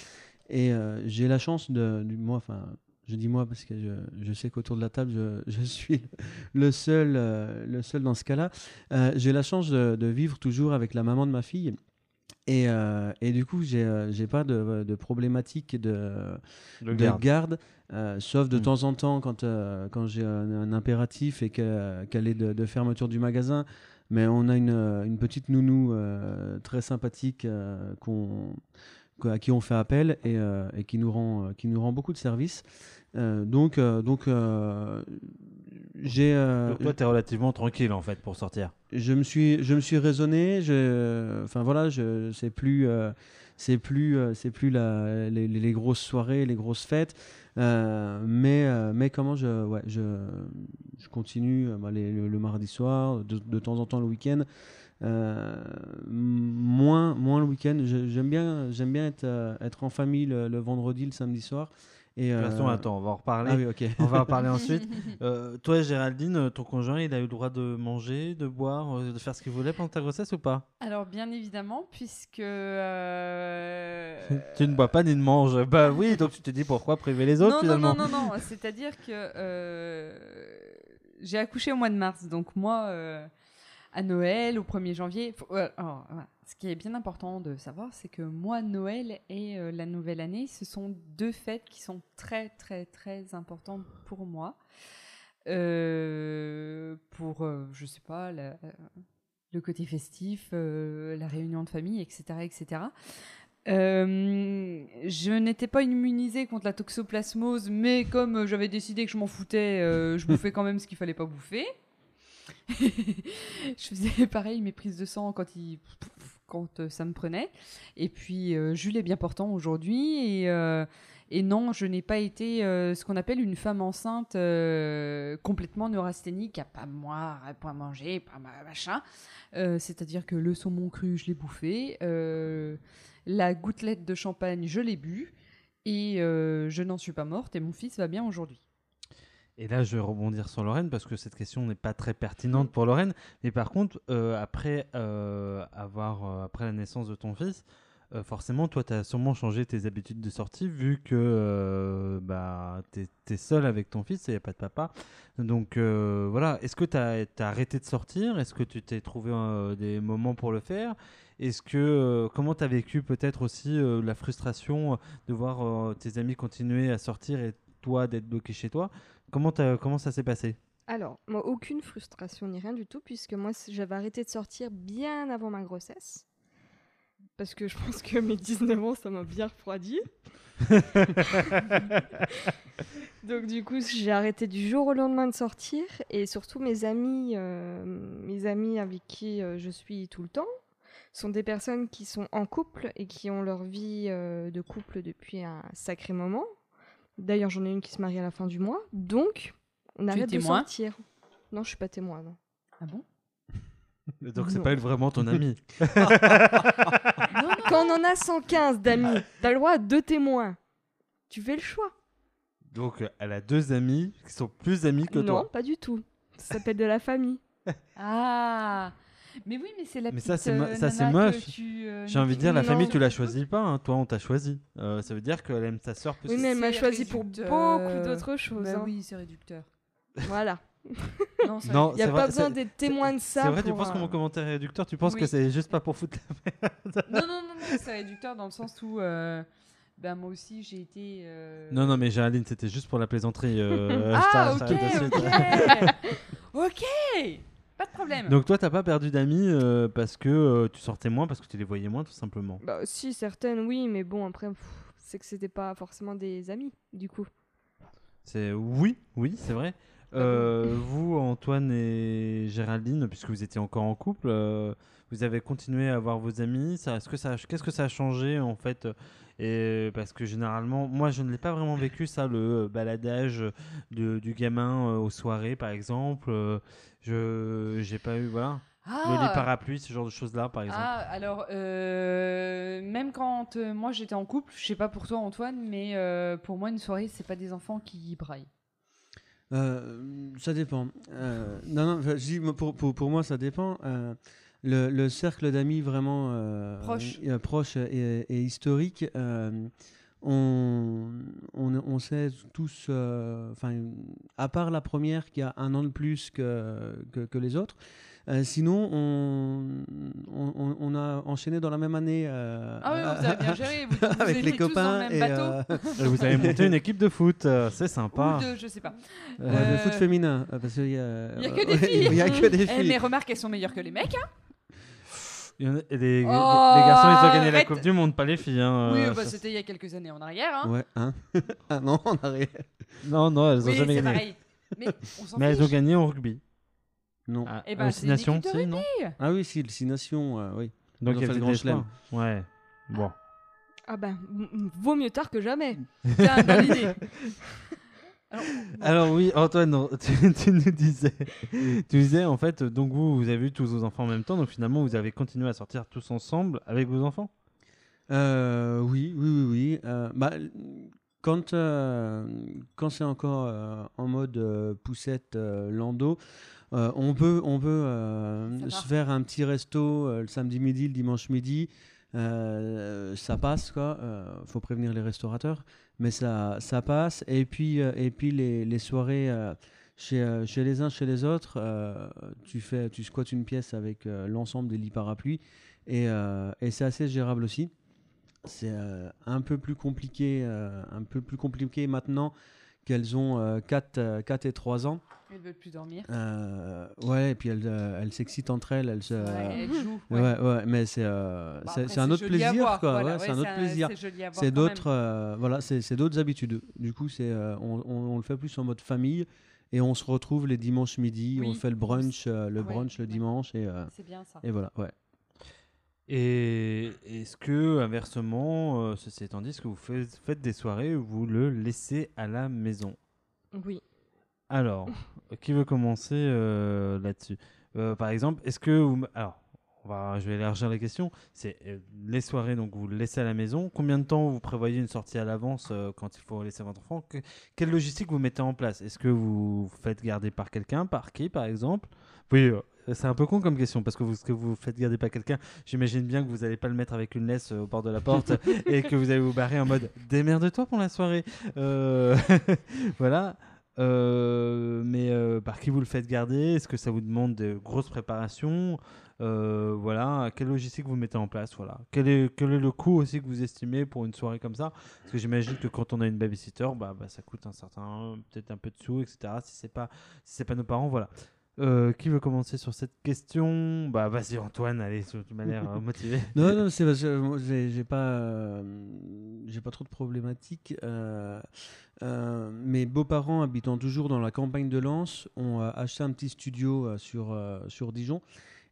Et j'ai la chance de, du, moi, enfin, je dis moi parce que je, je sais qu'autour de la table, je, je suis le seul, euh, le seul dans ce cas-là. Euh, j'ai la chance de, de vivre toujours avec la maman de ma fille. Et, euh, et du coup, j'ai euh, j'ai pas de, de problématique de, de garde. garde, euh, sauf de Mm. temps en temps quand, euh, quand j'ai un, un impératif et que- qu'elle est de, fermeture du magasin. Mais on a une, euh, une petite nounou euh, très sympathique euh, qu'on- qu- à qui on fait appel et, euh, et qui, nous rend, euh, qui nous rend beaucoup de services. Euh, donc, euh, donc euh, j'ai. euh, toi, t'es relativement tranquille en fait pour sortir. je me suis je me suis raisonné je enfin voilà je c'est plus euh, c'est plus euh, c'est plus la, les, grosses soirées les grosses fêtes euh, mais mais comment je ouais je je continue bah, les- le, le mardi soir de, de temps en temps le week-end moins moins le week-end j'aime bien j'aime bien être être en famille le, le vendredi le samedi soir et De toute euh, façon, attends, on va en reparler. ah oui ok On va en parler [LAUGHS] ensuite. Euh, toi, Géraldine, euh, ton conjoint, il a eu le droit de manger, de boire, euh, de faire ce qu'il voulait pendant ta grossesse ou pas? Alors, bien évidemment, puisque. euh, [LAUGHS] Tu ne bois pas ni ne manges. Bah oui, donc tu te dis pourquoi priver les autres non, finalement non, non, non, non. C'est-à-dire que euh, j'ai accouché au mois de mars. Donc, moi, euh, à Noël, au 1er janvier. faut- euh, alors, voilà. Ce qui est bien important de savoir, c'est que moi, Noël et euh, la nouvelle année, ce sont deux fêtes qui sont très, très, très importantes pour moi. Euh, pour, euh, je sais pas, la- le côté festif, euh, la réunion de famille, etc. etc. Euh, je n'étais pas immunisée contre la toxoplasmose, mais comme euh, j'avais décidé que je m'en foutais, euh, je [LAUGHS] bouffais quand même ce qu'il fallait pas bouffer. [LAUGHS] je faisais pareil mes prises de sang quand, il, quand euh, ça me prenait. Et puis euh, Jules est bien portant aujourd'hui et, euh, non, je n'ai pas été ce qu'on appelle une femme enceinte complètement neurasthénique, à pas moi, à pas manger, pas ma- machin. C'est-à-dire que le saumon cru, je l'ai bouffé. la gouttelette de champagne, je l'ai bu. Et je n'en suis pas morte et mon fils va bien aujourd'hui. Et là, je vais rebondir sur Lorraine parce que cette question n'est pas très pertinente pour Lorraine. Mais par contre, euh, après, euh, avoir, euh, après la naissance de ton fils, forcément, toi, tu as sûrement changé tes habitudes de sortie vu que bah, tu es, seul avec ton fils et il n'y a pas de papa. Donc voilà, est-ce que tu as, arrêté de sortir? Est-ce que tu t'es trouvé des moments pour le faire? Est-ce que comment tu as vécu peut-être aussi la frustration de voir tes amis continuer à sortir et toi d'être bloqué chez toi? Comment, ça s'est passé? Alors, moi, aucune frustration ni rien du tout, puisque moi, j'avais arrêté de sortir bien avant ma grossesse. Parce que je pense que mes 19 ans, ça m'a bien refroidi. [LAUGHS] Donc, du coup, j'ai arrêté du jour au lendemain de sortir. Et surtout, mes amis, euh, mes amis avec qui euh, je suis tout le temps sont des personnes qui sont en couple et qui ont leur vie euh, de couple depuis un sacré moment. D'ailleurs, j'en ai une qui se marie à la fin du mois. Donc, on es arrête de témoin sortir. Non, je suis pas témoin, non. Ah bon? [LAUGHS] Donc c'est Non. pas vraiment ton ami. [LAUGHS] Quand on en a 115 d'amis, t'as le droit à deux témoins. Tu fais le choix. Donc, elle a deux amis qui sont plus amis que non, toi. pas du tout. Ça s'appelle de la famille. Ah Mais oui, mais c'est la Mais petite ça, c'est mo- euh, ça, c'est nana que moche. tu, euh, J'ai envie de dire, la famille, tu la choisis pas. hein. Toi, on t'a choisi. Euh, ça veut dire qu'elle aime ta soeur plus Oui, que- mais elle m'a C'est choisi pour réducteur. beaucoup d'autres choses. Bah hein. oui, c'est réducteur. Voilà. [LAUGHS] Non, c'est Non, Il n'y a c'est pas vrai, besoin c'est- d'être témoin de ça. C'est vrai, tu pour, penses que euh, mon commentaire est réducteur? Tu penses Oui. que c'est juste pas pour foutre la Non, non, non, non, c'est réducteur dans le sens où euh, ben, moi aussi j'ai été. euh, Non, non, mais Géraldine, c'était juste pour la plaisanterie. euh, je Ah, ok, de suite. [LAUGHS] ok Ok Pas de problème. Donc, toi, t'as pas perdu d'amis euh, parce que euh, tu sortais moins, parce que tu les voyais moins, tout simplement. Bah, si, certaines, oui, mais bon, après, c'est que c'était pas forcément des amis, du coup. C'est oui, oui, c'est vrai. Euh, vous, Antoine et Géraldine, puisque vous étiez encore en couple, euh, vous avez continué à avoir vos amis. Ça, est-ce que ça, qu'est-ce que ça a changé en fait Et parce que généralement, moi, je ne l'ai pas vraiment vécu ça, le euh, baladage de- du gamin euh, aux soirées, par exemple. Euh, je, j'ai pas eu, voilà, Ah, parapluie, ce genre de choses-là, par exemple. ah, alors, euh, même quand euh, moi j'étais en couple, je sais pas pour toi Antoine, mais euh, pour moi une soirée c'est pas des enfants qui braillent. Euh, ça dépend. Euh, non, non, pour, pour, pour moi, ça dépend. Le, le cercle d'amis vraiment euh, Proche. euh, proche et, et historique, euh, on, on, on sait tous, euh, enfin, à part la première qui a un an de plus que, que, que les autres, euh, sinon, on, on, a enchaîné dans la même année. euh, Ah oui, vous avez bien géré, vous, [LAUGHS] vous avec les tous dans copains le et euh, Vous avez monté une équipe de foot, c'est sympa. Ou de, je sais pas. Euh, le foot féminin, parce qu'il y a, Il y a que des [LAUGHS] filles. il y a que des Eh, filles. mais remarque, elles sont meilleures que les mecs. hein. A- les, les- Oh, les garçons, ils ont gagné la. Coupe du Monde, pas les filles. hein, oui, euh, bah, c'était il y a quelques années en arrière. Hein. Ouais, hein [LAUGHS] Ah non, en arrière. Non, non, elles ont oui, jamais c'est gagné. pareil. Mais on Mais elles ont gagné au rugby. Non. Ah, Eh ben, euh, c'est une non Ah oui, si, le Six Nations, euh, oui. Donc ont il y avait le grand des chelem. Ouais. Bon. Ah ben, m- m- vaut mieux tard que jamais. Tiens, [LAUGHS] bonne idée. Alors, Alors oui, Antoine, non, [LAUGHS] tu, tu nous disais, tu disais en fait, donc vous, vous avez eu tous vos enfants en même temps, donc finalement vous avez continué à sortir tous ensemble avec vos enfants? Euh, oui, oui, oui, oui. Euh, bah, quand euh, quand c'est encore euh, en mode euh, poussette euh, lando, euh, on peut on peut euh, se faire un petit resto euh, le samedi midi, le dimanche midi. Euh, ça passe quoi. Euh, faut prévenir les restaurateurs, mais ça ça passe. Et puis euh, et puis les, les soirées. euh, chez, euh, chez les uns, chez les autres, tu fais, tu squattes une pièce avec l'ensemble des lits parapluies et, et c'est assez gérable aussi. C'est un peu plus compliqué, un peu plus compliqué maintenant qu'elles ont euh, 4, et 3 ans. Elles veulent plus dormir. Euh, ouais, et puis elles, euh, elles s'excitent entre elles. elles se- Ouais, elles jouent. ouais, ouais. ouais, mais c'est euh, Bon, c'est- un autre plaisir, voir, quoi. voilà, ouais, c'est un autre plaisir. C'est d'autres, euh, voilà, c'est c'est d'autres habitudes. Du coup, c'est euh, on, on- on le fait plus en mode famille et on se retrouve les dimanches midi. Oui. On fait le brunch, euh, le Ouais, brunch le dimanche et, euh, C'est bien ça. et voilà. Ouais. Et est-ce que inversement, euh, ceci étant dit, est-ce que vous faites, faites des soirées où vous le laissez à la maison? Oui. Alors, [LAUGHS] qui veut commencer euh, là-dessus? Euh, Par exemple, est-ce que vous... Alors, on va, je vais élargir la question. C'est euh, les soirées, donc vous le laissez à la maison. Combien de temps vous prévoyez une sortie à l'avance quand il faut laisser votre enfant? Que- Quelle logistique vous mettez en place? Est-ce que vous vous faites garder par quelqu'un Par qui, par exemple? Oui, c'est un peu con comme question parce que vous, ce que vous faites garder par quelqu'un, j'imagine bien que vous n'allez pas le mettre avec une laisse au bord de la porte [LAUGHS] et que vous allez vous barrer en mode démerde-toi pour la soirée. Euh, [LAUGHS] voilà. Euh, mais euh, par qui vous le faites garder? Est-ce que ça vous demande de grosses préparations? Euh, Voilà, quelle logistique vous mettez en place? Voilà, quel est, quel est le coût aussi que vous estimez pour une soirée comme ça? Parce que j'imagine que quand on a une babysitter, bah, bah, ça coûte un certain, peut-être un peu de sous, etc. Si c'est pas, si c'est pas nos parents, voilà. Euh, qui veut commencer sur cette question? Bah vas-y Antoine, allez, tu m'as l'air euh, [LAUGHS] motivé. Non, non, c'est parce que moi, j'ai pas, euh, j'ai pas trop de problématiques. euh, euh, mes beaux-parents habitant toujours dans la campagne de Lens ont euh, acheté un petit studio euh, sur, euh, sur Dijon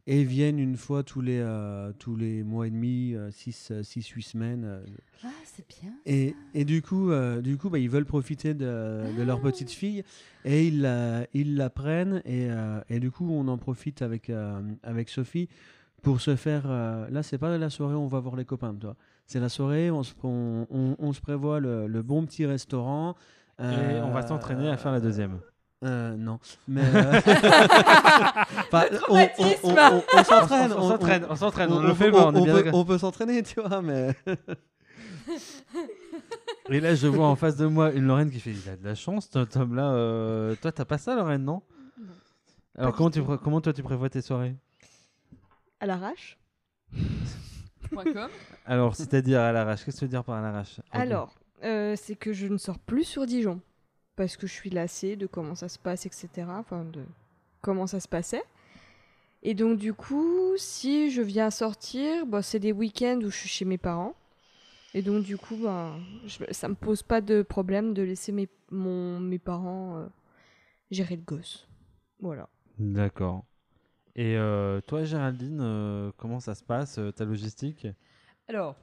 et viennent une fois tous les, euh, tous les mois et demi, 6-8 semaines. euh, Ah, c'est bien. et, et du coup, euh, du coup bah, ils veulent profiter de, de leur petite fille et ils la, ils la prennent. Et, euh, et du coup, on en profite avec, euh, avec Sophie pour se faire. euh, là, c'est pas la soirée où on va voir les copains, toi. C'est la soirée où on se, on, on- on se prévoit le, le bon petit restaurant Et on va s'entraîner à faire la deuxième. Euh, non, mais [LAUGHS] euh, [LAUGHS] enfin, on, on- on- on- on s'entraîne, On s'entraîne, on s'entraîne, on le fait pas, on est on bien peut- on peut s'entraîner, tu vois, mais [LAUGHS] Et là, je vois en face de moi une Lorraine qui fait Il a de la chance, cet homme-là. euh, Toi, t'as pas ça, Lorraine, non? Non. Alors, comment, tu, pré- comment toi, tu prévois tes soirées? À l'arrache. Point com. Alors, c'est-à-dire à l'arrache. Qu'est-ce que tu veux dire par à l'arrache? Alors, euh, c'est que je ne sors plus sur Dijon. Parce que je suis lassée de comment ça se passe, etc. Enfin, de comment ça se passait. Et donc, du coup, si je viens sortir, bah, c'est des week-ends où je suis chez mes parents. Et donc, du coup, bah, je- ça me pose pas de problème de laisser mes, mon, mes parents euh, gérer le gosse. Voilà. D'accord. Et euh, toi, Géraldine, euh, comment ça se passe, euh, ta logistique? Alors,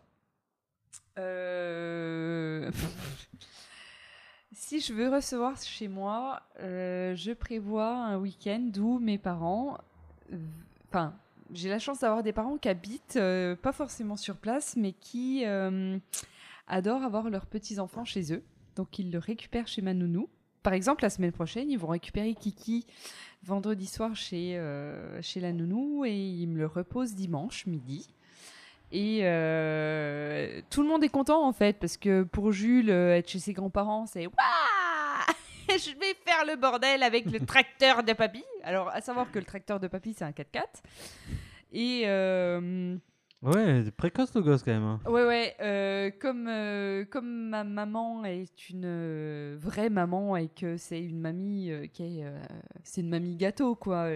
euh, si je veux recevoir chez moi, euh, je prévois un week-end où mes parents, enfin, j'ai la chance d'avoir des parents qui habitent euh, pas forcément sur place, mais qui euh, adorent avoir leurs petits enfants chez eux. Donc ils le récupèrent chez ma nounou. Par exemple, la semaine prochaine, ils vont récupérer Kiki vendredi soir chez, chez la nounou et ils me le reposent dimanche midi. Et euh, tout le monde est content en fait, parce que pour Jules, euh, être chez ses grands-parents, c'est Waouh [LAUGHS] Je vais faire le bordel avec le tracteur de papy. Alors, à savoir que le tracteur de papy, c'est un 4x4. Et euh, Ouais, précoce le gosse quand même. hein. Ouais, ouais. euh, comme, euh, comme ma maman est une euh, vraie maman et que c'est une mamie qui est. c'est une mamie gâteau, quoi.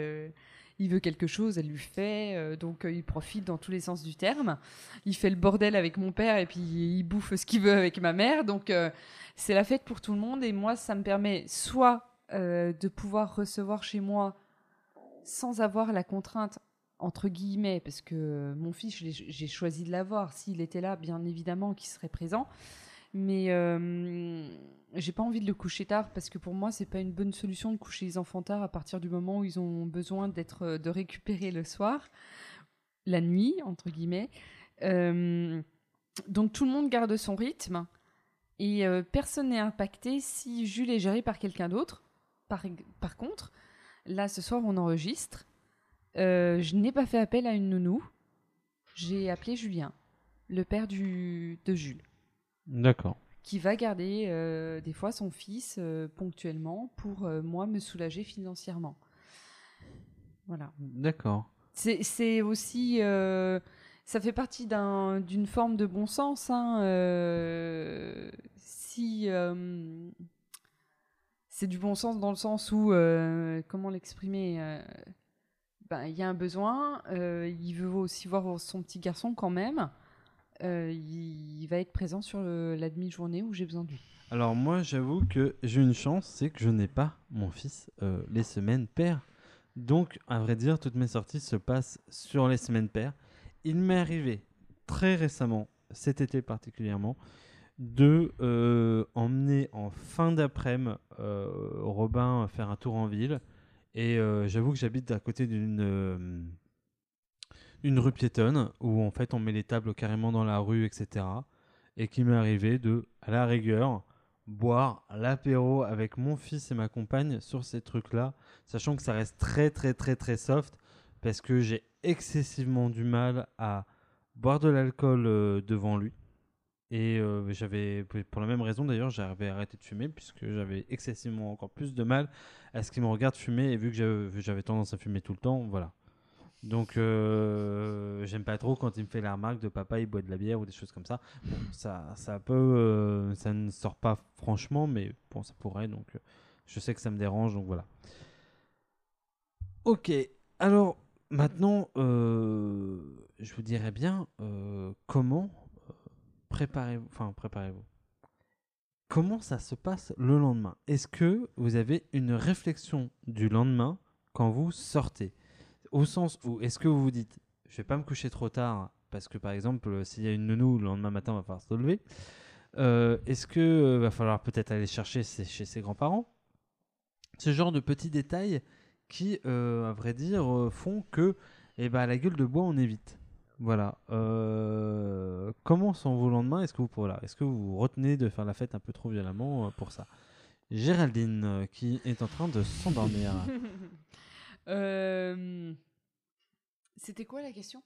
Il veut quelque chose, elle lui fait. euh, donc euh, il profite dans tous les sens du terme. Il fait le bordel avec mon père et puis il bouffe ce qu'il veut avec ma mère. Donc euh, c'est la fête pour tout le monde. Et moi, ça me permet soit de pouvoir recevoir chez moi sans avoir la contrainte entre guillemets, parce que mon fils, j'ai choisi de l'avoir. S'il était là, bien évidemment qu'il serait présent. Mais euh, j'ai pas envie de le coucher tard parce que pour moi, c'est pas une bonne solution de coucher les enfants tard à partir du moment où ils ont besoin d'être, de récupérer le soir, la nuit, entre guillemets. Euh, donc tout le monde garde son rythme et euh, personne n'est impacté si Jules est géré par quelqu'un d'autre. Par, contre, là, ce soir, on enregistre. Euh, je n'ai pas fait appel à une nounou. J'ai appelé Julien, le père de Jules, D'accord. qui va garder euh, des fois son fils euh, ponctuellement pour euh, moi me soulager financièrement. Voilà. D'accord. C'est aussi. ça fait partie d'un- d'une forme de bon sens. hein, si. c'est du bon sens dans le sens où. comment l'exprimer ben, Il y a un besoin. euh, il veut aussi voir son petit garçon quand même. Euh, il, va être présent sur la demi-journée où j'ai besoin de. Alors moi, j'avoue que j'ai une chance, c'est que je n'ai pas mon fils euh, les semaines paires. Donc, à vrai dire, toutes mes sorties se passent sur les semaines paires. Il m'est arrivé très récemment, cet été particulièrement, de euh, emmener en fin d'après-midi Robin faire un tour en ville. Et j'avoue que j'habite à côté d'une une rue piétonne où en fait on met les tables carrément dans la rue, etc. Et qui m'est arrivé de, à la rigueur, boire l'apéro avec mon fils et ma compagne sur ces trucs-là, sachant que ça reste très très très très soft parce que j'ai excessivement du mal à boire de l'alcool euh, devant lui. Et euh, j'avais, pour la même raison d'ailleurs, j'avais arrêté de fumer puisque j'avais excessivement encore plus de mal à ce qu'il me regarde fumer et vu que j'avais- j'avais tendance à fumer tout le temps, voilà. Donc euh, j'aime pas trop quand il me fait la remarque de papa il boit de la bière ou des choses comme ça. Euh, ça ne sort pas franchement, mais bon, ça pourrait. Donc, euh, je sais que ça me dérange, donc voilà. Ok. Alors maintenant, je vous dirais bien comment préparez-vous. Comment ça se passe le lendemain? Est-ce que vous avez une réflexion du lendemain quand vous sortez? Au sens où est-ce que vous vous dites, je vais pas me coucher trop tard parce que par exemple, s'il y a une nounou le lendemain matin, il va falloir se lever. Euh, Est-ce que euh, va falloir peut-être aller chercher chez ses grands-parents? Ce genre de petits détails qui, euh, à vrai dire, font que, eh ben, à la gueule de bois, on évite. Voilà. Comment sont vos lendemains Est-ce que vous voilà, Est-ce que vous retenez de faire la fête un peu trop violemment pour ça? Géraldine qui est en train de s'endormir. [LAUGHS] Euh, C'était quoi la question?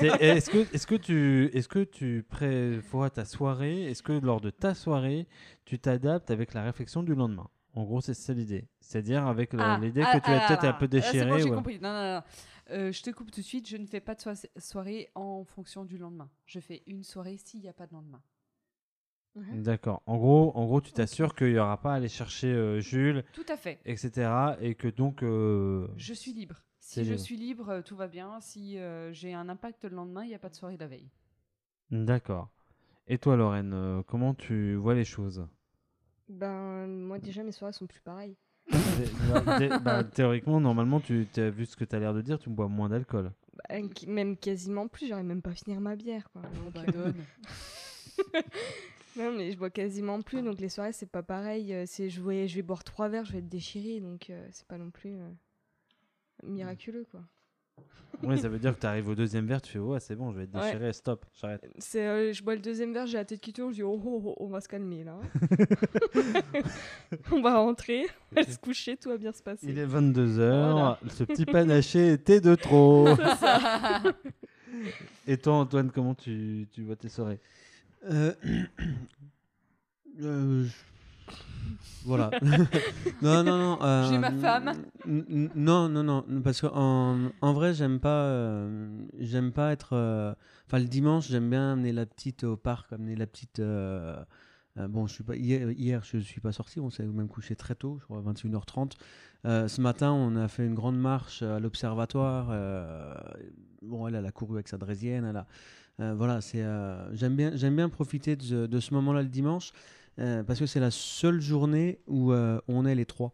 Est-ce que, est que tu, est que tu prévois ta soirée? Est-ce que lors de ta soirée, tu t'adaptes avec la réflexion du lendemain? En gros, c'est ça l'idée. C'est-à-dire avec la- Ah, l'idée ah, que tu ah, peut-être un ah, peu ah, c'est déchiré. bon, compris. Non, non, non. Euh, je te coupe tout de suite. Je ne fais pas de soirée en fonction du lendemain. Je fais une soirée s'il n'y a pas de lendemain. D'accord. En gros, en gros, tu t'assures qu'il n'y aura pas à aller chercher euh, Jules, Tout à fait. etc. Et que donc. euh, Je suis libre. Si je libre. suis libre, euh, tout va bien. Si euh, j'ai un impact le lendemain, il n'y a pas de soirée la veille. D'accord. Et toi, Lorraine, euh, comment tu vois les choses? Ben, moi déjà, mes soirées sont plus pareilles. Bah, bah, Théoriquement, normalement, tu as vu ce que tu as l'air de dire, tu bois moins d'alcool. Bah, même quasiment plus, j'arrive même pas finir ma bière, quoi. Donc, Bah. [LAUGHS] [LAUGHS] non, mais je bois quasiment plus, donc les soirées, c'est pas pareil. Euh, C'est, je, vais, je vais boire trois verres, je vais être déchirée, donc euh, c'est pas non plus euh, miraculeux, quoi. [LAUGHS] Oui, ça veut dire que tu arrives au deuxième verre, tu fais ouais, c'est bon, je vais être Ouais. déchiré, stop, j'arrête. C'est, euh, je bois le deuxième verre, j'ai la tête qui tourne, je dis oh, oh, oh, on va se calmer là. [LAUGHS] [LAUGHS] on va rentrer, on va se coucher, tout va bien se passer. Il est 22h, Voilà. ce petit panaché était de trop. Et toi, Antoine, comment tu, tu vois tes soirées? Euh, [CLEARS THROAT] euh, Voilà. [LAUGHS] [LAUGHS] non, non, non. euh, J'ai ma femme. Non, non, non. Parce qu'en en vrai, j'aime pas, euh, j'aime pas être. euh, Enfin, le dimanche, j'aime bien amener la petite au parc, amener la petite. bon, je suis pas hier, hier, je suis pas sorti. On s'est même couché très tôt, je crois 21h30. Euh, ce matin, on a fait une grande marche à l'observatoire. bon, elle, elle a couru avec sa draisienne. Elle a, voilà, c'est. euh, j'aime bien, j'aime bien profiter de, ce- de ce moment-là le dimanche euh, parce que c'est la seule journée où euh, on est les trois.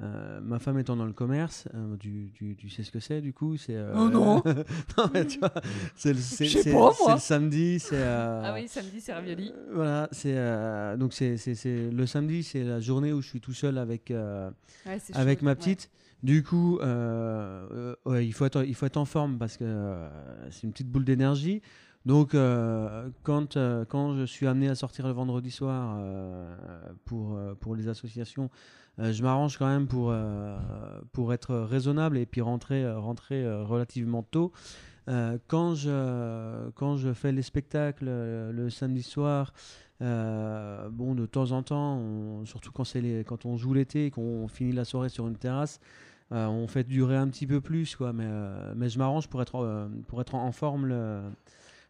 Euh, ma femme étant dans le commerce, euh, tu, tu, tu sais ce que c'est du coup c'est euh, Oh non. [LAUGHS] non mais tu vois c'est le, c'est- Je sais c'est- pas, c'est moi. le samedi c'est euh, Ah oui, samedi, c'est ravioli. euh, voilà c'est euh, donc c'est, c'est, c'est le samedi c'est la journée où je suis tout seul avec euh, Ouais, avec ma ouais. petite. Du coup, euh, euh, ouais, il, faut être, il faut être en forme parce que euh, c'est une petite boule d'énergie. Donc, euh, quand, euh, quand je suis amené à sortir le vendredi soir euh, pour, pour les associations, je m'arrange quand même pour, pour être raisonnable et puis rentrer, rentrer relativement tôt. Quand, je, quand je fais les spectacles le samedi soir, bon, de temps en temps, surtout quand, les, quand on joue l'été et qu'on finit la soirée sur une terrasse, on fait durer un petit peu plus, quoi. Mais, mais je m'arrange pour être, pour être en forme le,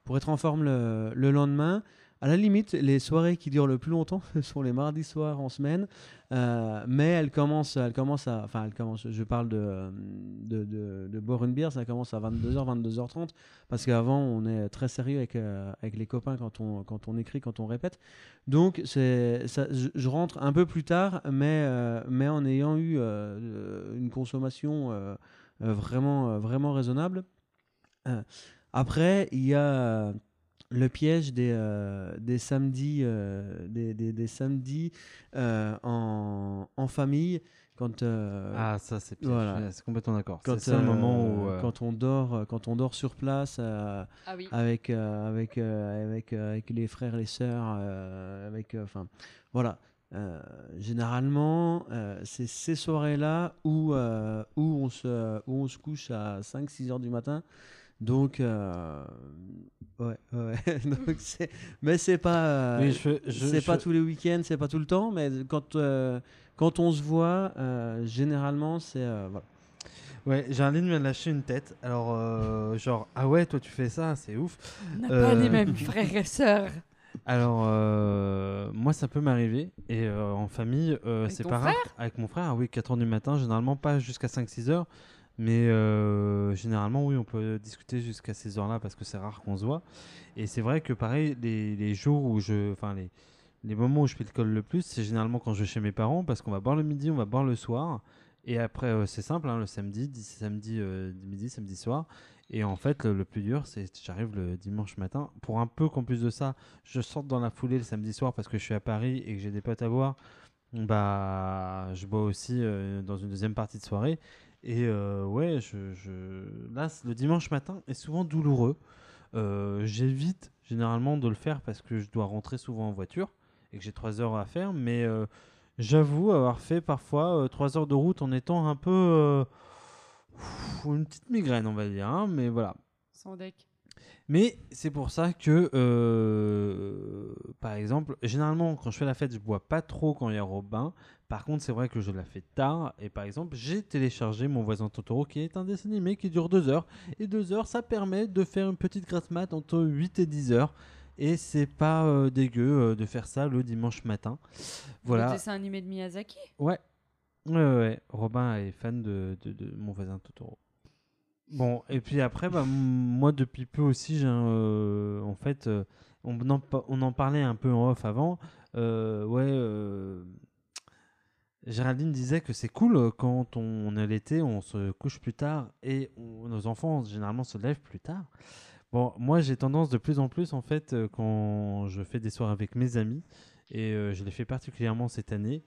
pour être en forme le, le lendemain. À la limite, les soirées qui durent le plus longtemps [LAUGHS] sont les mardis soirs en semaine, Euh, mais elles commencent, elles commencent à, enfin, elles commencent, je parle de, boire une bière, ça commence à 22h, 22h30, parce qu'avant, on est très sérieux avec, euh, avec les copains quand on, quand on écrit, quand on répète. Donc, je, je rentre un peu plus tard, mais, euh, mais en ayant eu une consommation vraiment, vraiment raisonnable. Euh, après, il y a le piège des, euh, des samedis, euh, des, des, des samedis euh, en, en famille, quand, euh, Ah, ça, c'est piège. voilà. C'est complètement d'accord. quand, C'est le euh, moment où. euh, quand on dort, quand on dort sur place. euh, Ah oui. avec euh, avec euh, avec euh, avec les frères les sœurs euh, avec euh, enfin voilà Euh, généralement euh, c'est ces soirées là où euh, où on se où on se couche à 5 6 heures du matin donc euh, ouais ouais [LAUGHS] donc [LAUGHS] mais c'est pas euh, je- c'est pas tous les week-ends c'est pas tout le temps mais quand euh, quand on se voit euh, généralement c'est euh, voilà Ouais, Géraldine vient de lâcher une tête. Alors, euh, genre, ah ouais, toi tu fais ça, c'est ouf. On n'a Euh, pas les mêmes frères et sœurs. [LAUGHS] Alors, euh, moi, ça peut m'arriver. Et euh, en famille, euh, Avec c'est pas rare. Avec mon frère, ah oui, 4 heures du matin, généralement pas jusqu'à 5-6 heures. Mais euh, généralement, oui, on peut discuter jusqu'à ces heures-là parce que c'est rare qu'on se voit. Et c'est vrai que, pareil, les, les jours où je. Enfin, les, les moments où je picole le plus, c'est généralement quand je vais chez mes parents parce qu'on va boire le midi, on va boire le soir. Et après, euh, c'est simple, hein, le samedi, di- samedi euh, midi, samedi soir. Et en fait, le, plus dur, c'est j'arrive le dimanche matin. Pour un peu qu'en plus de ça, je sorte dans la foulée le samedi soir parce que je suis à Paris et que j'ai des potes à voir. Bah, je bois aussi dans une deuxième partie de soirée. Et euh, ouais, je, là, le dimanche matin est souvent douloureux. Euh, J'évite généralement de le faire parce que je dois rentrer souvent en voiture et que j'ai trois heures à faire. Mais euh, J'avoue avoir fait parfois 3 heures de route en étant un peu. une petite migraine, on va dire. hein, mais voilà. Sans deck. Mais c'est pour ça que, euh, par exemple, généralement, quand je fais la fête, je bois pas trop quand il y a Robin. Par contre, c'est vrai que je la fais tard. Et par exemple, j'ai téléchargé Mon voisin Totoro, qui est un dessin animé qui dure 2 heures. Et 2 heures, ça permet de faire une petite grasse mat entre 8 et 10 heures. Et c'est pas euh, dégueu euh, de faire ça le dimanche matin. Le Voilà. dessin animé de Miyazaki? Ouais. Ouais, ouais, ouais. Robin est fan de, de, de mon voisin Totoro. Bon, et puis après, bah, moi depuis peu aussi, euh, en fait, euh, on, en, parlait un peu en off avant. Euh, ouais, Géraldine disait que c'est cool quand on, est l'été, on se couche plus tard et nos enfants généralement se lèvent plus tard. Bon, moi j'ai tendance de plus en plus en fait quand je fais des soirées avec mes amis et je l'ai fait particulièrement cette année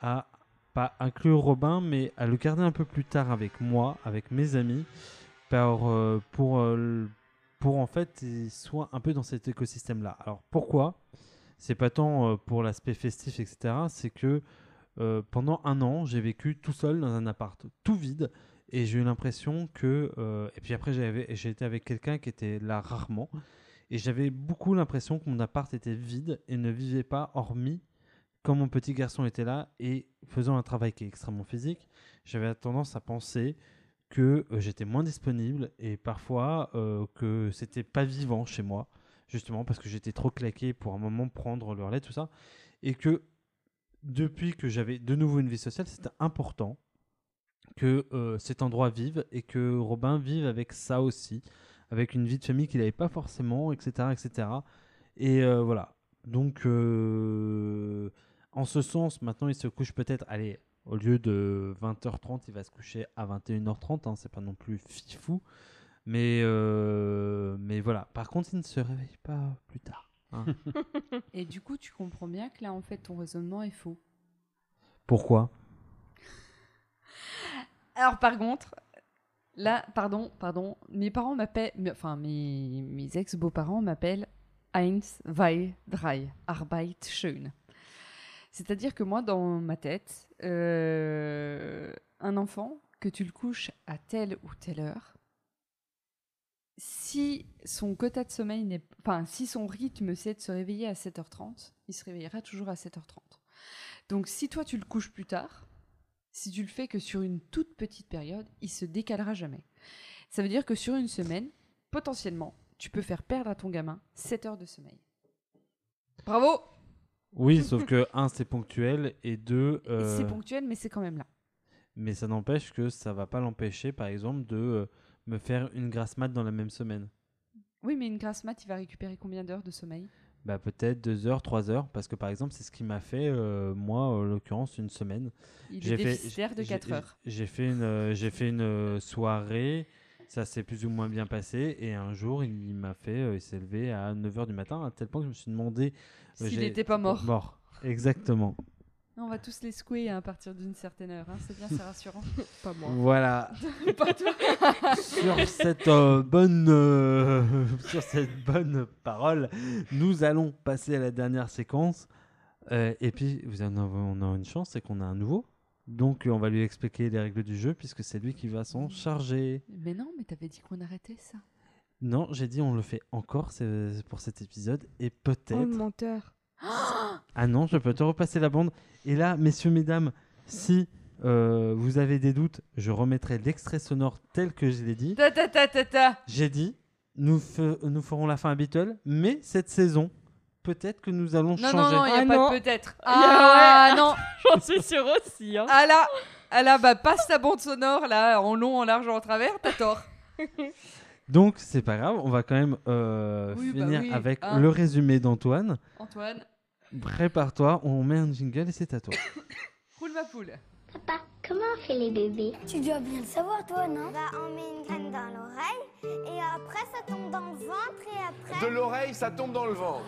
à pas inclure Robin mais à le garder un peu plus tard avec moi, avec mes amis euh, pour euh, pour en fait soit un peu dans cet écosystème là. Alors pourquoi? C'est pas tant euh, pour l'aspect festif etc. C'est que pendant un an j'ai vécu tout seul dans un appart tout vide et j'ai eu l'impression que et puis après j'ai été avec quelqu'un qui était là rarement et j'avais beaucoup l'impression que mon appart était vide et ne vivait pas hormis quand mon petit garçon était là et faisant un travail qui est extrêmement physique j'avais tendance à penser que euh, j'étais moins disponible et parfois euh, que c'était pas vivant chez moi justement parce que j'étais trop claqué pour un moment prendre le relais tout ça et que depuis que j'avais de nouveau une vie sociale c'était important que euh, cet endroit vive et que Robin vive avec ça aussi, avec une vie de famille qu'il n'avait pas forcément, etc. etc. Et voilà. Donc, en ce sens, maintenant, il se couche peut-être, allez, au lieu de 20h30, il va se coucher à 21h30, hein, c'est pas non plus fifou. Mais, euh, mais voilà. Par contre, il ne se réveille pas plus tard. hein. [LAUGHS] Et du coup, tu comprends bien que là, en fait, ton raisonnement est faux. Pourquoi? Alors, par contre, là, pardon, pardon, mes parents m'appellent, enfin, mes, mes ex-beaux-parents m'appellent Eins, zwei, drei, Arbeit schön. C'est-à-dire que moi, dans ma tête, euh, un enfant, que tu le couches à telle ou telle heure, si son quota de sommeil n'est enfin si son rythme c'est de se réveiller à 7h30, il se réveillera toujours à 7h30. Donc si toi tu le couches plus tard, si tu le fais que sur une toute petite période, il se décalera jamais. Ça veut dire que sur une semaine, potentiellement, tu peux faire perdre à ton gamin 7 heures de sommeil. Bravo Oui, sauf que, un, c'est ponctuel, et deux... euh, C'est ponctuel, mais c'est quand même là. Mais ça n'empêche que ça va pas l'empêcher, par exemple, de euh, me faire une grasse mat dans la même semaine. Oui, mais une grasse mat, il va récupérer combien d'heures de sommeil? Bah peut-être deux heures, trois heures, parce que par exemple, c'est ce qui m'a fait, euh, moi, en l'occurrence, une semaine. Il J'ai est fait- de j'ai- 4 heures. J'ai fait une, j'ai fait une soirée, ça s'est plus ou moins bien passé, et un jour, il m'a fait, euh, il s'est levé à 9h du matin, à tel point que je me suis demandé... euh, S'il n'était pas mort. Mort, exactement. On va tous les secouer à partir d'une certaine heure. hein. C'est bien, c'est rassurant. [LAUGHS] Pas moi. Voilà. [LAUGHS] Pas toi. [LAUGHS] sur cette euh, bonne euh, sur cette bonne parole, nous allons passer à la dernière séquence. Euh, et puis vous en avez, on a une chance, c'est qu'on a un nouveau. Donc on va lui expliquer les règles du jeu puisque c'est lui qui va s'en charger. Mais non, mais t'avais dit qu'on arrêtait ça. Non, j'ai dit on le fait encore pour cet épisode et Oh, peut-être. le menteur. Ah non, je peux te repasser la bande. Et là, messieurs, mesdames, si euh, vous avez des doutes, je remettrai l'extrait sonore tel que je l'ai dit. Ta ta ta ta ta. J'ai dit, nous, nous ferons la fin habituelle, mais cette saison, peut-être que nous allons Non, changer. non, non, il n'y a Ah pas non. de peut-être. Il y a- Ah non. [LAUGHS] J'en suis sûre aussi. Hein. Ah là, ah là, bah passe ta bande sonore là, en long, en large, en travers, t'as tort. [LAUGHS] Donc, c'est pas grave, on va quand même euh, Oui, bah finir oui, avec hein. le résumé d'Antoine. Antoine, Prépare-toi, on met un jingle et c'est à toi. [COUGHS] roule ma poule. Papa, comment on fait les bébés? Tu dois bien le savoir, toi, non? Bah, on met une graine dans l'oreille, et après, ça tombe dans le ventre, et après... De l'oreille, ça tombe dans le ventre.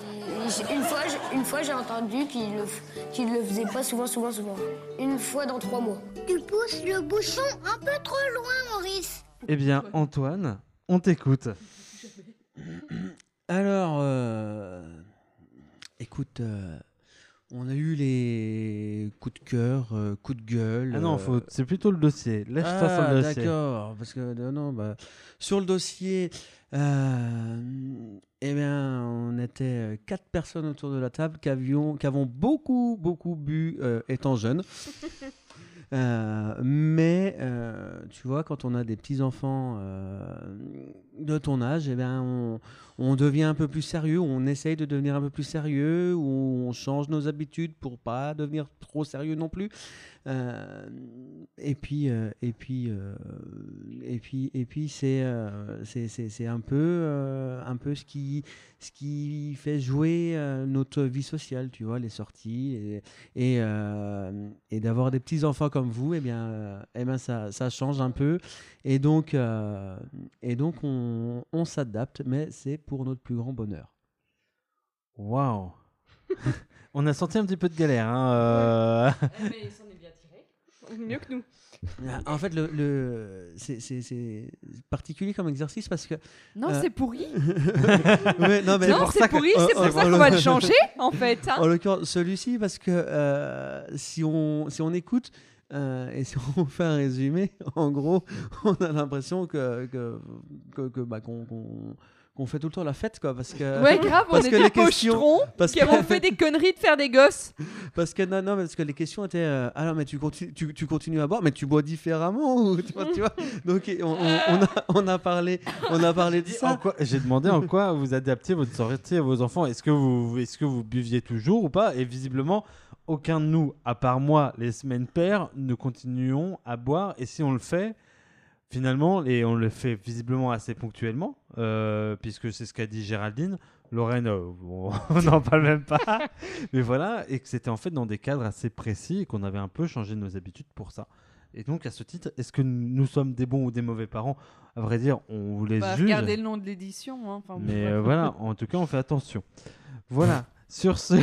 Une fois, j'ai- une fois, j'ai entendu qu'il le, qu'il le faisait pas souvent, souvent, souvent. Une fois dans trois mois. Tu pousses le bouchon un peu trop loin, Maurice. Eh bien, Antoine, on t'écoute. Alors, euh, écoute, euh, On a eu les coups de cœur, euh, coups de gueule. Ah non, euh, faut... c'est plutôt le dossier. Sur ah, le dossier. d'accord. Parce que euh, non, bah, sur le dossier, euh, eh bien, on était quatre personnes autour de la table qui avions, qui avons beaucoup, beaucoup bu euh, étant jeunes. [LAUGHS] Euh, mais euh, tu vois, quand on a des petits enfants de ton âge, eh bien, on, on devient un peu plus sérieux, on essaye de devenir un peu plus sérieux, ou on change nos habitudes pour pas devenir trop sérieux non plus. Euh, et puis, euh, et puis, euh, et puis, et puis, c'est, c'est, un peu, un peu ce qui, ce qui fait jouer notre vie sociale, tu vois, les sorties et, et, d'avoir des petits enfants comme vous, eh bien, eh ben, ça, ça change un peu. Et donc, et donc, on, on s'adapte, mais c'est pour notre plus grand bonheur. Waouh. [LAUGHS] On a senti un petit peu de galère. Hein, euh, [LAUGHS] [LAUGHS] Mais il s'en est bien tiré. Mieux que nous. Ah, En fait, le, le, c'est, particulier comme exercice parce que. Non, Euh, c'est pourri. Ouais, non, mais non, pour c'est pourri, Oh, c'est pour ça qu'on va le- le changer, en fait. hein. En l'occurrence, celui-ci, parce que euh, si, on, si on écoute euh, et [LAUGHS] si on fait un résumé, en gros, on a l'impression que, que, que, que, bah, qu'on, qu'on- qu'on fait tout le temps la fête, quoi. Parce que, [LAUGHS] Ouais, grave, on parce est que des les questions- parce qui que- ont fait des conneries de faire des gosses. [LAUGHS] parce que, non, non, parce que les questions étaient euh, Ah non, mais tu, continues tu, tu continues à boire, mais tu bois différemment ou, tu, vois, tu vois Donc, on, on- on a, on, a parlé, on a parlé de ça. quoi- J'ai demandé en quoi vous adaptiez votre sortie à vos enfants. Est-ce que vous, est-ce que vous buviez toujours ou pas? Et visiblement, aucun de nous, à part moi, les semaines paires, ne continuons à boire. Et si on le fait, finalement, et on le fait visiblement assez ponctuellement, euh, puisque c'est ce qu'a dit Géraldine. Lorraine, euh, on on [LAUGHS] n'en parle même pas. Mais voilà, et que c'était en fait dans des cadres assez précis et qu'on avait un peu changé nos habitudes pour ça. Et donc, à ce titre, est-ce que nous sommes des bons ou des mauvais parents? À vrai dire, on vous les Bah, juge. regardez le nom de l'édition. hein, Mais euh, voilà, en tout cas, on fait attention. Voilà, [LAUGHS] sur ce,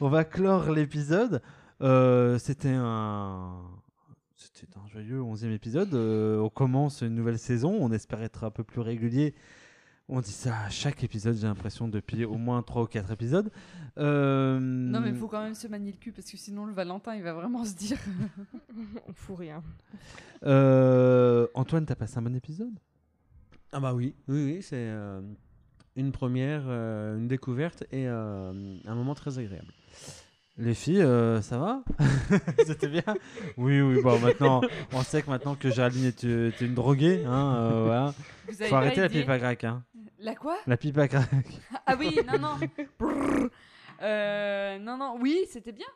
on va clore l'épisode. Euh, C'était un. C'était un joyeux 11e épisode. Euh, on commence une nouvelle saison. On espère être un peu plus régulier. On dit ça à chaque épisode, j'ai l'impression, depuis au moins 3 ou 4 épisodes. Euh, Non, mais il faut quand même se manier le cul parce que sinon le Valentin il va vraiment se dire. [LAUGHS] On fout rien. euh, Antoine, t'as passé un bon épisode? Ah bah oui, oui, oui, c'est euh, une première, euh, une découverte et euh, un moment très agréable. Les filles, euh, ça va? [LAUGHS] C'était bien? Oui, oui, bon, maintenant, on sait que maintenant que Géraldine est, est une droguée, hein, euh, voilà. Vous avez Faut arrêter la pipe à crack, hein. La quoi? La pipe à crack. Ah oui, non, non. Brrr. Euh, non, non, oui, c'était bien.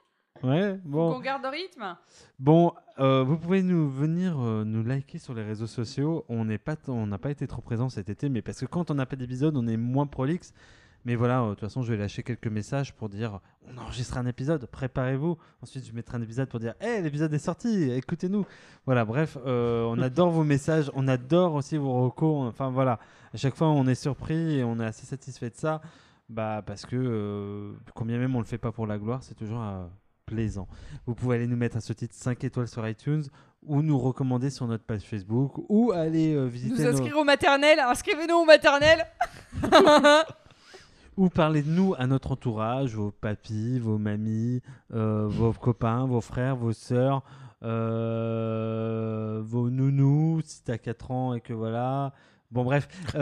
Ouais, Faut bon. qu'on garde le rythme. Bon, euh, vous pouvez nous venir euh, nous liker sur les réseaux sociaux. On n'est pas, on n'a pas été trop présent cet été, mais parce que quand on n'a pas d'épisode, on est moins prolixe. Mais voilà, euh, de toute façon, je vais lâcher quelques messages pour dire on enregistre un épisode, préparez-vous. Ensuite, je mettrai un épisode pour dire hé, l'épisode est sorti, écoutez-nous. Voilà, bref, euh, on adore vos messages, on adore aussi vos recos. Enfin voilà, à chaque fois, on est surpris et on est assez satisfait de ça. Bah, parce que, euh, combien même on le fait pas pour la gloire, c'est toujours plaisant. Vous pouvez aller nous mettre à ce titre 5 étoiles sur iTunes ou nous recommander sur notre page Facebook ou aller euh, visiter Nous nos- inscrire au maternel. Inscrivez-nous au maternel. [LAUGHS] [LAUGHS] ou parler de nous à notre entourage, vos papis, vos mamies, euh, vos copains, vos frères, vos sœurs, euh, vos nounous, si t'as 4 ans et que voilà. Bon bref. [LAUGHS]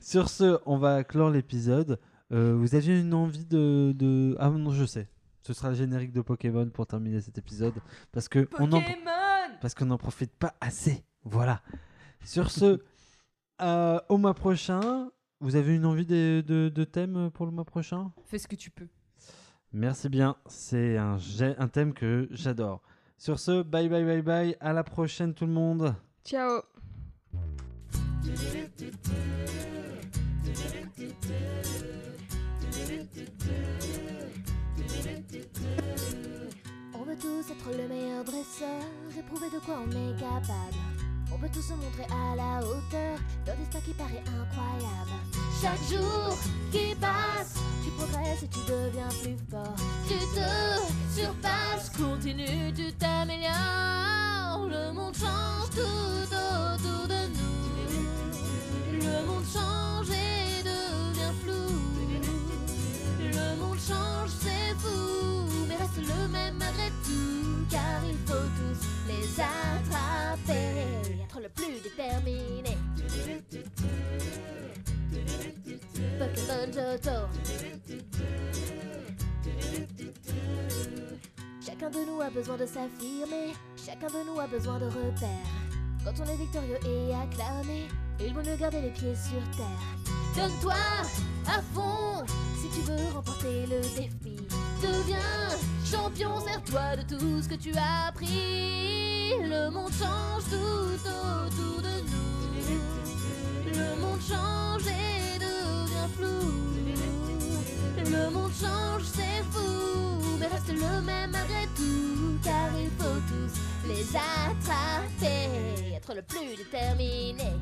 Sur ce, on va clore l'épisode. Euh, vous aviez une envie de, de... Ah non, je sais. Ce sera le générique de Pokémon pour terminer cet épisode. Parce que on en... Parce qu'on n'en profite pas assez. Voilà. Sur ce, [LAUGHS] euh, au mois prochain, vous avez une envie de, de, de thème pour le mois prochain? Fais ce que tu peux. Merci bien, c'est un, un thème que j'adore. Sur ce, bye bye bye bye, à la prochaine tout le monde. Ciao. On veut tous être le meilleur dresseur et prouver de quoi on est capable. On veut tous se montrer à la hauteur d'un destin qui paraît incroyable. Chaque jour qui passe, tu progresses et tu deviens plus fort. Tu te surpasses, continue, tu t'améliores. Le monde change tout autour de nous. Le monde change et mais reste le même malgré tout, car il faut tous les attraper. être le plus déterminé. Pokémon Joto. Chacun de nous a besoin de s'affirmer, chacun de nous a besoin de repères. Quand on est victorieux et acclamé, il vaut mieux garder les pieds sur terre. Donne-toi à fond si tu veux remporter le défi. Deviens champion, sers-toi de tout ce que tu as appris. Le monde change tout autour de nous. Le monde change et devient flou. Le monde change, c'est fou, mais reste le même malgré tout. Car il faut tous les attraper, être le plus déterminé.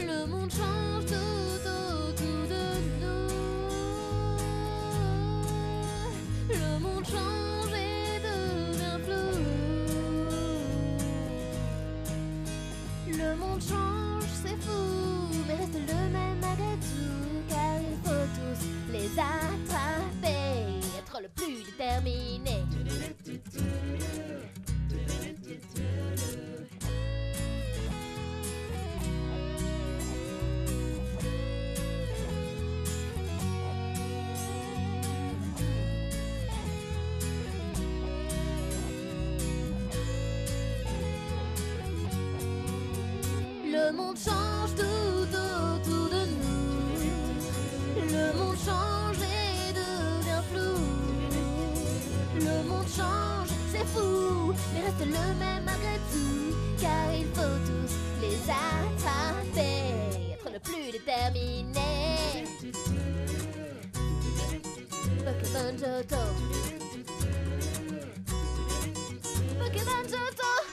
Le monde change tout autour Le monde change et devient flou. Le monde change, c'est fou, mais reste le même malgré tout. Car il faut tous les attraper, être le plus déterminé. Monde change tout autour de nous. Le monde change et devient flou. Le monde change, c'est fou, mais reste le même malgré tout. Car il faut tous les attraper, être le plus déterminé. Pokémon. Pokémon.